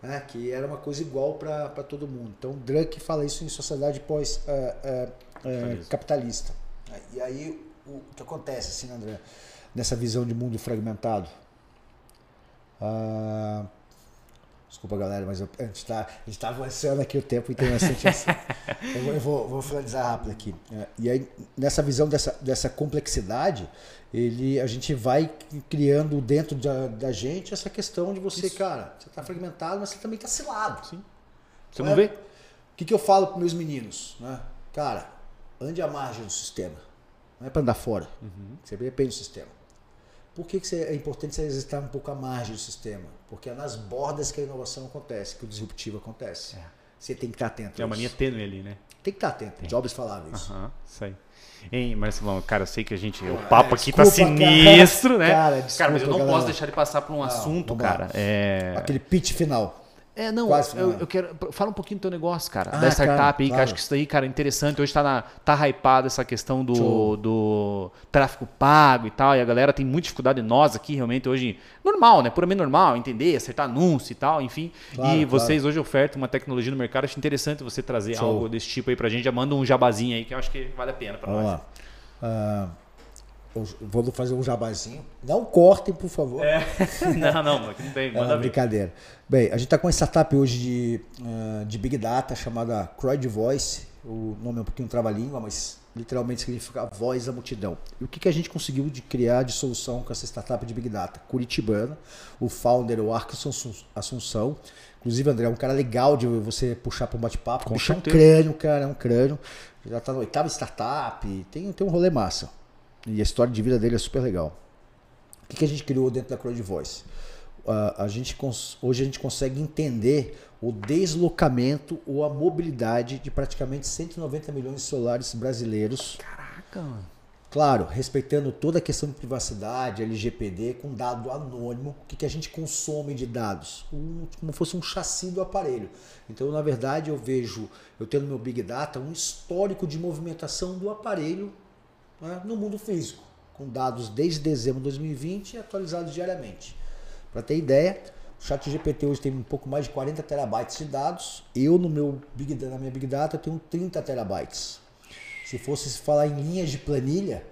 Né? Que era uma coisa igual para todo mundo. Então, Drunk fala isso em sociedade pós-capitalista. Uh, uh, uh, e aí, o que acontece, assim, André, nessa visão de mundo fragmentado? Desculpa, galera, mas eu, a gente está tá avançando aqui o tempo e tem bastante assim. eu, eu vou, vou finalizar rápido aqui. É, e aí, nessa visão dessa, dessa complexidade, ele, a gente vai criando dentro da, da gente essa questão de você, Isso. cara, você está fragmentado, mas você também está cilado. Sim. Você não, não é? vê? O que, que eu falo para meus meninos? Né? Cara, ande à margem do sistema. Não é para andar fora. Uhum. Você depende do sistema. Por que, que é importante você exercitar um pouco a margem do sistema? Porque é nas bordas que a inovação acontece, que o disruptivo acontece. É. Você tem que estar atento. É uma linha tênue ali, né? Tem que estar atento. Tem. Jobs falava isso. Aham, isso aí. Hein, Marcelão, cara, eu sei que a gente. O papo é, aqui tá sinistro, cara, né? Cara, desculpa, cara, mas eu não galera. posso deixar de passar por um não, assunto, cara. É... Aquele pitch final. É, não, eu, eu, quero. Fala um pouquinho do teu negócio, cara. Ah, da startup cara, aí, claro. que acho que isso aí, cara, é interessante. Hoje tá, na, tá hypado essa questão do, do tráfego pago e tal. E a galera tem muita dificuldade, nós aqui, realmente, hoje. Normal, né? Puramente normal, entender, acertar anúncio e tal, enfim. Claro, e vocês claro. hoje ofertam uma tecnologia no mercado. Acho interessante você trazer Show. algo desse tipo aí pra gente. Já manda um jabazinho aí que eu acho que vale a pena pra Vamos nós. Lá. Uh vou fazer um jabazinho. Não cortem, por favor. É. Não, não, não tem. Manda é brincadeira. Bem, a gente está com uma startup hoje de, uh, de Big Data chamada Croyd Voice. O nome é um pouquinho trava-língua, mas literalmente significa voz da multidão. E o que, que a gente conseguiu de criar de solução com essa startup de Big Data? Curitibana, o founder, o Arcson Assunção. Inclusive, André, é um cara legal de você puxar para um bate-papo. Com é um crânio, cara, é um crânio. Já está na oitava startup, tem, tem um rolê massa. E a história de vida dele é super legal. O que, que a gente criou dentro da Crowd Voice? Uh, a gente hoje a gente consegue entender o deslocamento ou a mobilidade de praticamente 190 milhões de celulares brasileiros. Caraca, mano. Claro, respeitando toda a questão de privacidade, LGPD, com dado anônimo, o que, que a gente consome de dados? Um, como fosse um chassi do aparelho. Então, na verdade, eu vejo, eu tenho no meu Big Data um histórico de movimentação do aparelho né, no mundo físico, com dados desde dezembro de 2020 atualizados diariamente. Para ter ideia, o Chat GPT hoje tem um pouco mais de 40 terabytes de dados. Eu, no meu Big, na minha Big Data, tenho 30 terabytes. Se fosse falar em linhas de planilha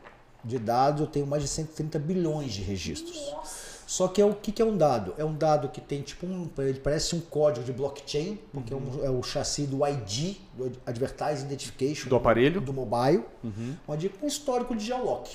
de dados, eu tenho mais de 130 bilhões de registros. Nossa. Só que é o que, que é um dado? É um dado que tem tipo um, ele parece um código de blockchain, porque uhum. é, um, é, o chassi do ID, do Advertising Identification do aparelho, do mobile, uhum. onde com um histórico de geolock.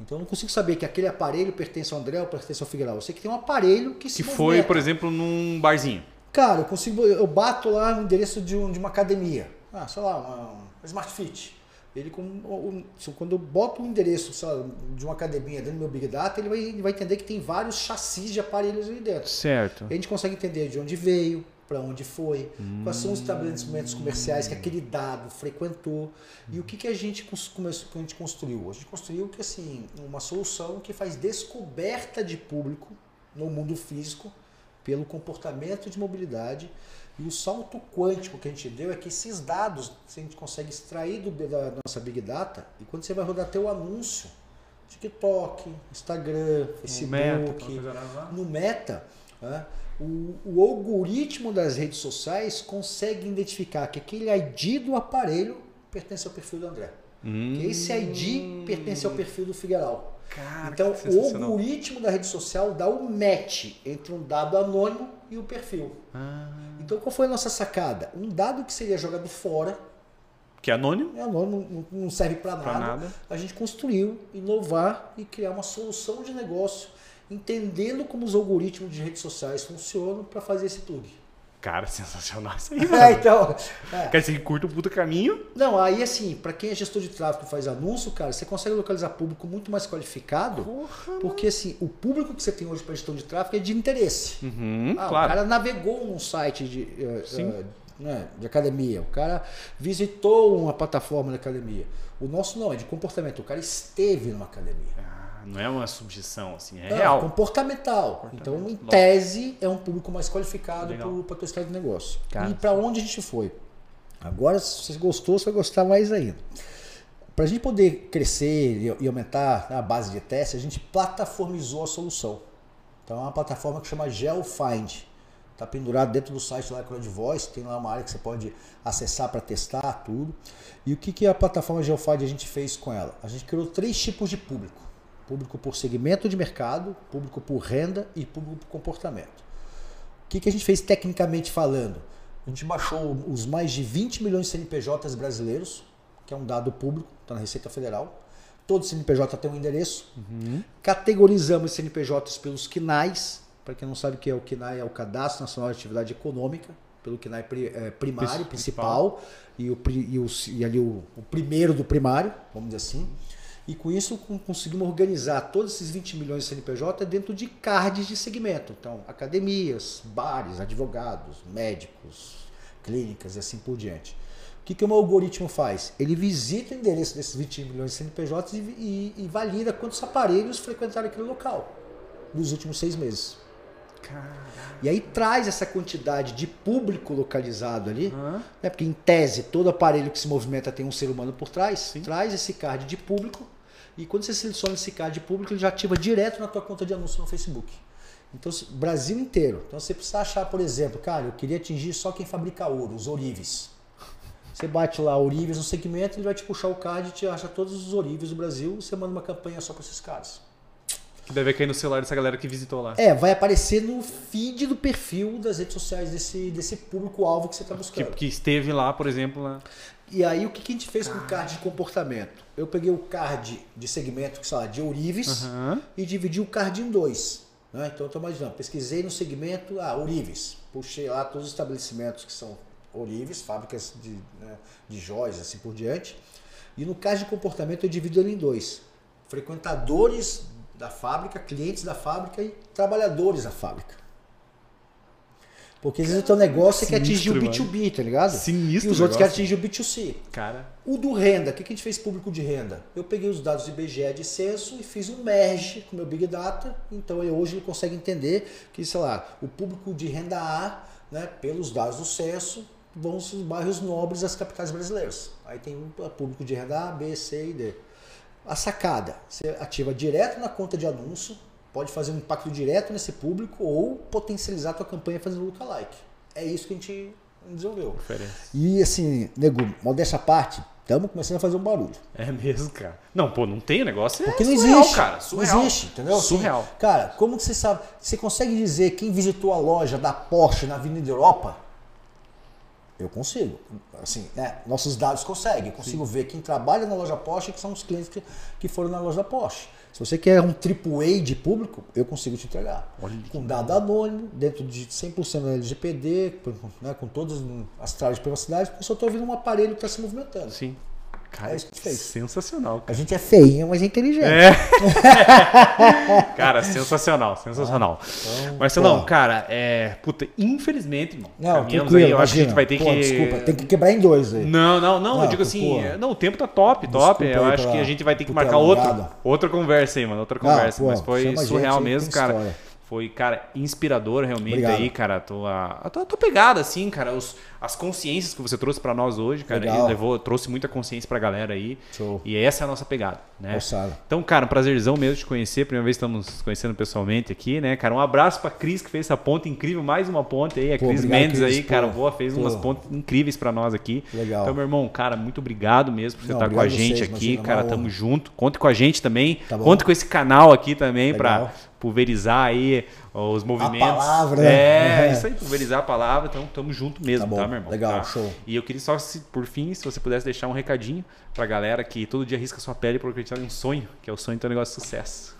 Então eu não consigo saber que aquele aparelho pertence ao André ou pertence ao Figueiredo. Eu sei que tem um aparelho que se Que foi, por exemplo, num barzinho. Cara, eu consigo, eu bato lá no endereço de, um, de uma academia. Ah, sei lá, uma, uma Smart Fit. Ele quando eu boto o um endereço lá, de uma academia dentro do meu Big Data, ele vai, ele vai entender que tem vários chassis de aparelhos ali dentro. Certo. A gente consegue entender de onde veio, para onde foi, hum. quais são os estabelecimentos comerciais que aquele dado frequentou e o que, que a gente começou, que a gente construiu. A gente construiu que assim uma solução que faz descoberta de público no mundo físico pelo comportamento de mobilidade e o salto quântico que a gente deu é que esses dados a gente consegue extrair do, da nossa Big Data e quando você vai rodar teu anúncio, TikTok, Instagram, Facebook, no Meta, no meta né, o, o, algoritmo das redes sociais consegue identificar que aquele ID do aparelho pertence ao perfil do André. Hum. Que esse ID pertence ao perfil do Figueiredo. Cara, então, o algoritmo da rede social dá o match entre um dado anônimo e o perfil. Ah. Então, qual foi a nossa sacada? Um dado que seria jogado fora. Que é anônimo? É anônimo, não serve para nada. nada. A gente construiu, inovar e criar uma solução de negócio, entendendo como os algoritmos de redes sociais funcionam para fazer esse plug. Cara, sensacional isso aí, mano. É, então. É. Quer dizer que curta o puta caminho? Não, aí assim, para quem é gestor de tráfego e faz anúncio, cara, você consegue localizar público muito mais qualificado. Porra, porque assim, o público que você tem hoje para gestão de tráfego é de interesse. Uhum, ah, claro. O cara navegou num site de, uh, né, de academia, o cara visitou uma plataforma de academia. O nosso não, é de comportamento. O cara esteve numa academia. Não é uma subjeção, assim, é, é real. Comportamental. Então, em tese, é um público mais qualificado para tua história de negócio. Cara, e para onde a gente foi? Agora, se você gostou, você vai gostar mais ainda. Para a gente poder crescer e aumentar a base de teste, a gente plataformizou a solução. Então, é uma plataforma que chama GeoFind. Está pendurado dentro do site lá com Voice, tem lá uma área que você pode acessar para testar tudo. E o que, que a plataforma GeoFind a gente fez com ela? A gente criou três tipos de público público por segmento de mercado, público por renda e público por comportamento. O que, que a gente fez tecnicamente falando? A gente baixou os mais de 20 milhões de CNPJs brasileiros, que é um dado público, está na Receita Federal. Todo CNPJ tem um endereço. Uhum. Categorizamos CNPJs pelos KNAIs. Para quem não sabe o que é o KNAI, é o Cadastro Nacional de Atividade Econômica, pelo KNAI é, primário, principal, principal, e, o, e, o, e ali o, o primeiro do primário, vamos dizer assim. E com isso conseguimos organizar todos esses 20 milhões de CNPJ dentro de cards de segmento. Então, academias, bares, advogados, médicos, clínicas e assim por diante. O que, que o meu algoritmo faz? Ele visita o endereço desses 20 milhões de CNPJs e, e, e valida quantos aparelhos frequentaram aquele local nos últimos seis meses. Caramba. E aí traz essa quantidade de público localizado ali, uhum. né? porque em tese todo aparelho que se movimenta tem um ser humano por trás, Sim. traz esse card de público e quando você seleciona esse card de público, ele já ativa direto na tua conta de anúncio no Facebook. Então, Brasil inteiro. Então, você precisa achar, por exemplo, cara, eu queria atingir só quem fabrica ouro, os Orives. Você bate lá Orives no segmento, ele vai te puxar o card e te acha todos os Orives do Brasil e você manda uma campanha só para esses caras. Que deve cair no celular dessa galera que visitou lá. É, vai aparecer no feed do perfil das redes sociais desse, desse público-alvo que você está buscando. Que, que, esteve lá, por exemplo. Lá. E aí, o que, que a gente fez com o card de comportamento? Eu peguei o card de segmento, que sei lá, de Ourives, uhum. e dividi o card em dois. Né? Então, eu estou imaginando, pesquisei no segmento, ah, Ourives. Puxei lá todos os estabelecimentos que são Ourives, fábricas de, né, de joias, assim por diante. E no card de comportamento, eu divido ele em dois. Frequentadores da fábrica, clientes da fábrica e trabalhadores da fábrica. Porque às vezes o teu negócio é que atingir o B2B, mano. tá ligado? Sinistro. E os outros querem atingir o B2C. Cara. O do renda, o que a gente fez público de renda? Eu peguei os dados do IBGE de censo e fiz um merge com o meu Big Data. Então hoje ele consegue entender que, sei lá, o público de renda A, né, pelos dados do censo, vão os bairros nobres das capitais brasileiras. Aí tem um público de renda A, B, C e D. A sacada, você ativa direto na conta de anúncio, pode fazer um impacto direto nesse público ou potencializar a tua campanha fazendo lookalike. É isso que a gente desenvolveu. E assim, nego, modéstia parte, estamos começando a fazer um barulho. É mesmo, cara. Não, pô, não tem negócio. Porque é não surreal, existe. cara. Surreal. Não existe, entendeu? Assim, surreal. cara, como que você sabe? Você consegue dizer quem visitou a loja da Porsche na Avenida Europa? Eu consigo. Assim, né? Nossos dados conseguem. Eu consigo Sim. ver quem trabalha na loja Porsche, que são os clientes que, que foram na loja da Porsche. Se você quer um AAA de público, eu consigo te entregar. Olha com dado anônimo, dentro de 100% da LGPD, né, com todas as traves de privacidade, porque eu só estou ouvindo um aparelho que está se movimentando. Sim. Cara, É isso a gente fez. sensacional, A cara. gente é feinho, mas é inteligente. É. cara, sensacional, sensacional. Marcelão, pô. cara, é. Puta, infelizmente, irmão. Não, tranquilo, aí, eu acho que a gente imagina. vai ter Pô, que. Desculpa, tem que quebrar em dois aí. Não, não, não, eu Não, digo assim, pô. é, não, o tempo tá top, top. Desculpa Eu acho que a gente vai ter que marcar outra, outra conversa aí, mano, outra Não, conversa. pô, mas foi gente surreal aí, mesmo, cara. história. Foi, cara, inspirador realmente Obrigado. aí, cara. A tua, a tua, a tua pegada, assim, cara. Os, as consciências que você trouxe pra nós hoje, cara. Legal. levou, trouxe muita consciência pra galera aí. Show. E essa é a nossa pegada, né? Moçada. Então, cara, um prazerzão mesmo te conhecer. Primeira vez que estamos conhecendo pessoalmente aqui, né, cara? Um abraço pra Cris, que fez essa ponte incrível, mais uma ponte aí. A Pô, Cris obrigado, Mendes Cris, aí, pô. cara, boa, fez Pô. umas pontes incríveis pra nós aqui. Legal. Então, meu irmão, cara, muito obrigado mesmo por você Não, estar com a gente vocês, aqui, uma cara. honra. Tamo junto. Conte com a gente também. Tá. Conte com esse canal aqui também Legal. pulverizar aí os movimentos. palavra, né? É, É. isso aí, pulverizar a palavra. Então, tamo junto mesmo, Tá bom. tá, meu irmão? Legal, Tá. show. E eu queria só, se, por fim, se você pudesse deixar um recadinho pra galera que todo dia risca sua pele por acreditar em um sonho, que é o sonho de ter um negócio de sucesso.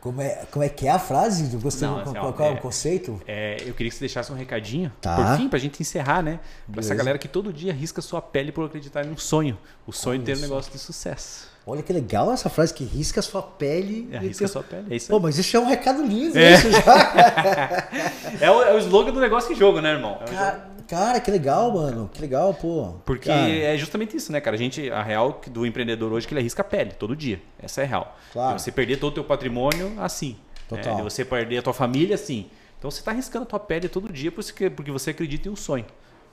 Como é, como é que é a frase? Gostei Não, do assim, qual, é é- o conceito? É, eu queria que você deixasse um recadinho, Tá. por fim, pra gente encerrar, né? Pra essa Beleza. galera que todo dia risca sua pele por acreditar em um sonho. O sonho de ter um negócio de sucesso. Olha que legal essa frase que risca a sua pele. É, risca tem- sua pele, é isso Pô, aí. mas isso é um recado lindo, É. isso já. É o, é o slogan do negócio que jogo, né, irmão? É. Cara, cara, que legal, mano. Que legal, pô. Porque Cara, é justamente isso, né, cara? A gente, a real do empreendedor hoje é que ele arrisca a pele todo dia. Essa é a real. Claro. Você perder todo o teu patrimônio assim. Total. É, você perder a tua família assim. Então você está arriscando a tua pele todo dia porque você acredita em um sonho.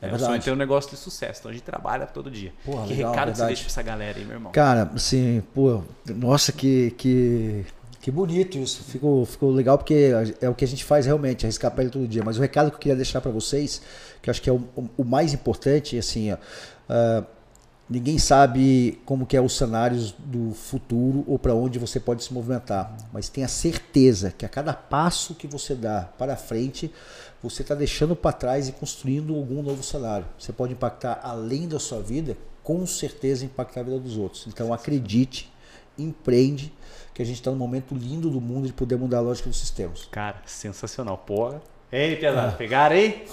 É É, o verdade. sonho de ter um negócio de sucesso. Então a gente trabalha todo dia. Porra, que legal, recado que você verdade. deixa pra essa galera aí, meu irmão? Cara, assim, pô, nossa, que, que, que bonito isso. Ficou, ficou legal porque é o que a gente faz realmente, arriscar a pele todo dia. Mas o recado que eu queria deixar pra vocês, que eu acho que é o, o mais importante, assim, ó, ah, ninguém sabe como que é os cenários do futuro ou para onde você pode se movimentar. Mas tenha certeza que a cada passo que você dá para frente, você está deixando para trás e construindo algum novo cenário. Você pode impactar além da sua vida, com certeza impactar a vida dos outros. Então acredite, empreende, que a gente está num momento lindo do mundo de poder mudar a lógica dos sistemas. Cara, sensacional. Porra. Ei, Piazada, pegaram aí?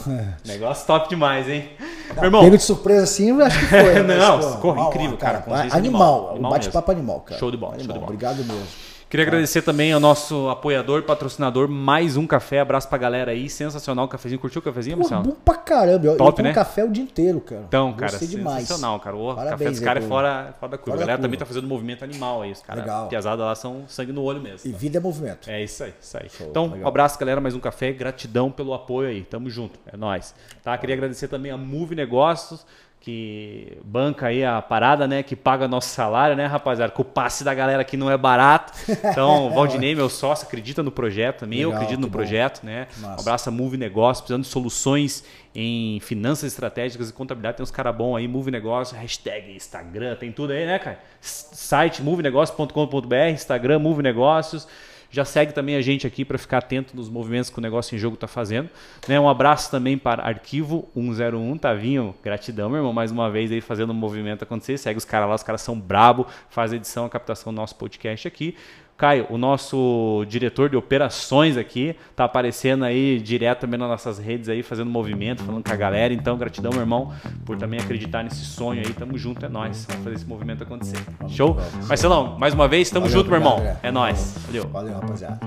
Negócio top demais, hein? meu irmão, Pego de surpresa assim, eu acho que foi. mas, Não, pô, corre, incrível, cara, consciência Animal, animal, o animal bate-papo animal, cara. Show de bola, Animal, show de bola. Obrigado mesmo. Queria agradecer também ao nosso apoiador, patrocinador, mais um café. Abraço pra galera aí. Sensacional o cafezinho. Curtiu o cafezinho, Marcelo? bom pra caramba. Eu, Top, eu né? café o dia inteiro, cara. Então, cara, Gostei demais. sensacional, cara. O café Parabéns dos aí caras é fora, fora da curva. fora a galera também tá fazendo movimento animal aí. Os caras, Legal. piazada lá são sangue no olho mesmo. E vida é movimento. É isso aí, isso aí. Show, então, legal. um abraço, galera. Mais um café. Gratidão pelo apoio aí. Tamo junto. É nóis. Tá? Queria agradecer também a Move Negócios, que banca aí a parada, né? Que paga nosso salário, né, rapaziada? Que o passe da galera aqui não é barato. Então, Valdinei, meu sócio, acredita no projeto também. eu Legal, acredito no bom. projeto, né? Massa. Um abraço a Move Negócios, precisando de soluções em finanças estratégicas e contabilidade. Tem uns caras bons aí, Move Negócios, hashtag Instagram, tem tudo aí, né, cara? Site movenegócios.com.br, Instagram Move Negócios. Já segue também a gente aqui para ficar atento nos movimentos que o negócio em jogo está fazendo. Né? Um abraço também para Arquivo 101, Tavinho. Gratidão, meu irmão, mais uma vez aí fazendo o movimento acontecer. Segue os caras lá, os caras são brabo, faz a edição, a captação do nosso podcast aqui. Caio, o nosso diretor de operações aqui, tá aparecendo aí direto também nas nossas redes aí, fazendo movimento, falando com a galera. Então, gratidão, meu irmão, por também acreditar nesse sonho aí. Tamo junto, é nóis. Vamos fazer esse movimento acontecer. Show? Marcelão, mais uma vez, tamo Valeu, junto, meu irmão. É nóis. Valeu. Valeu, rapaziada.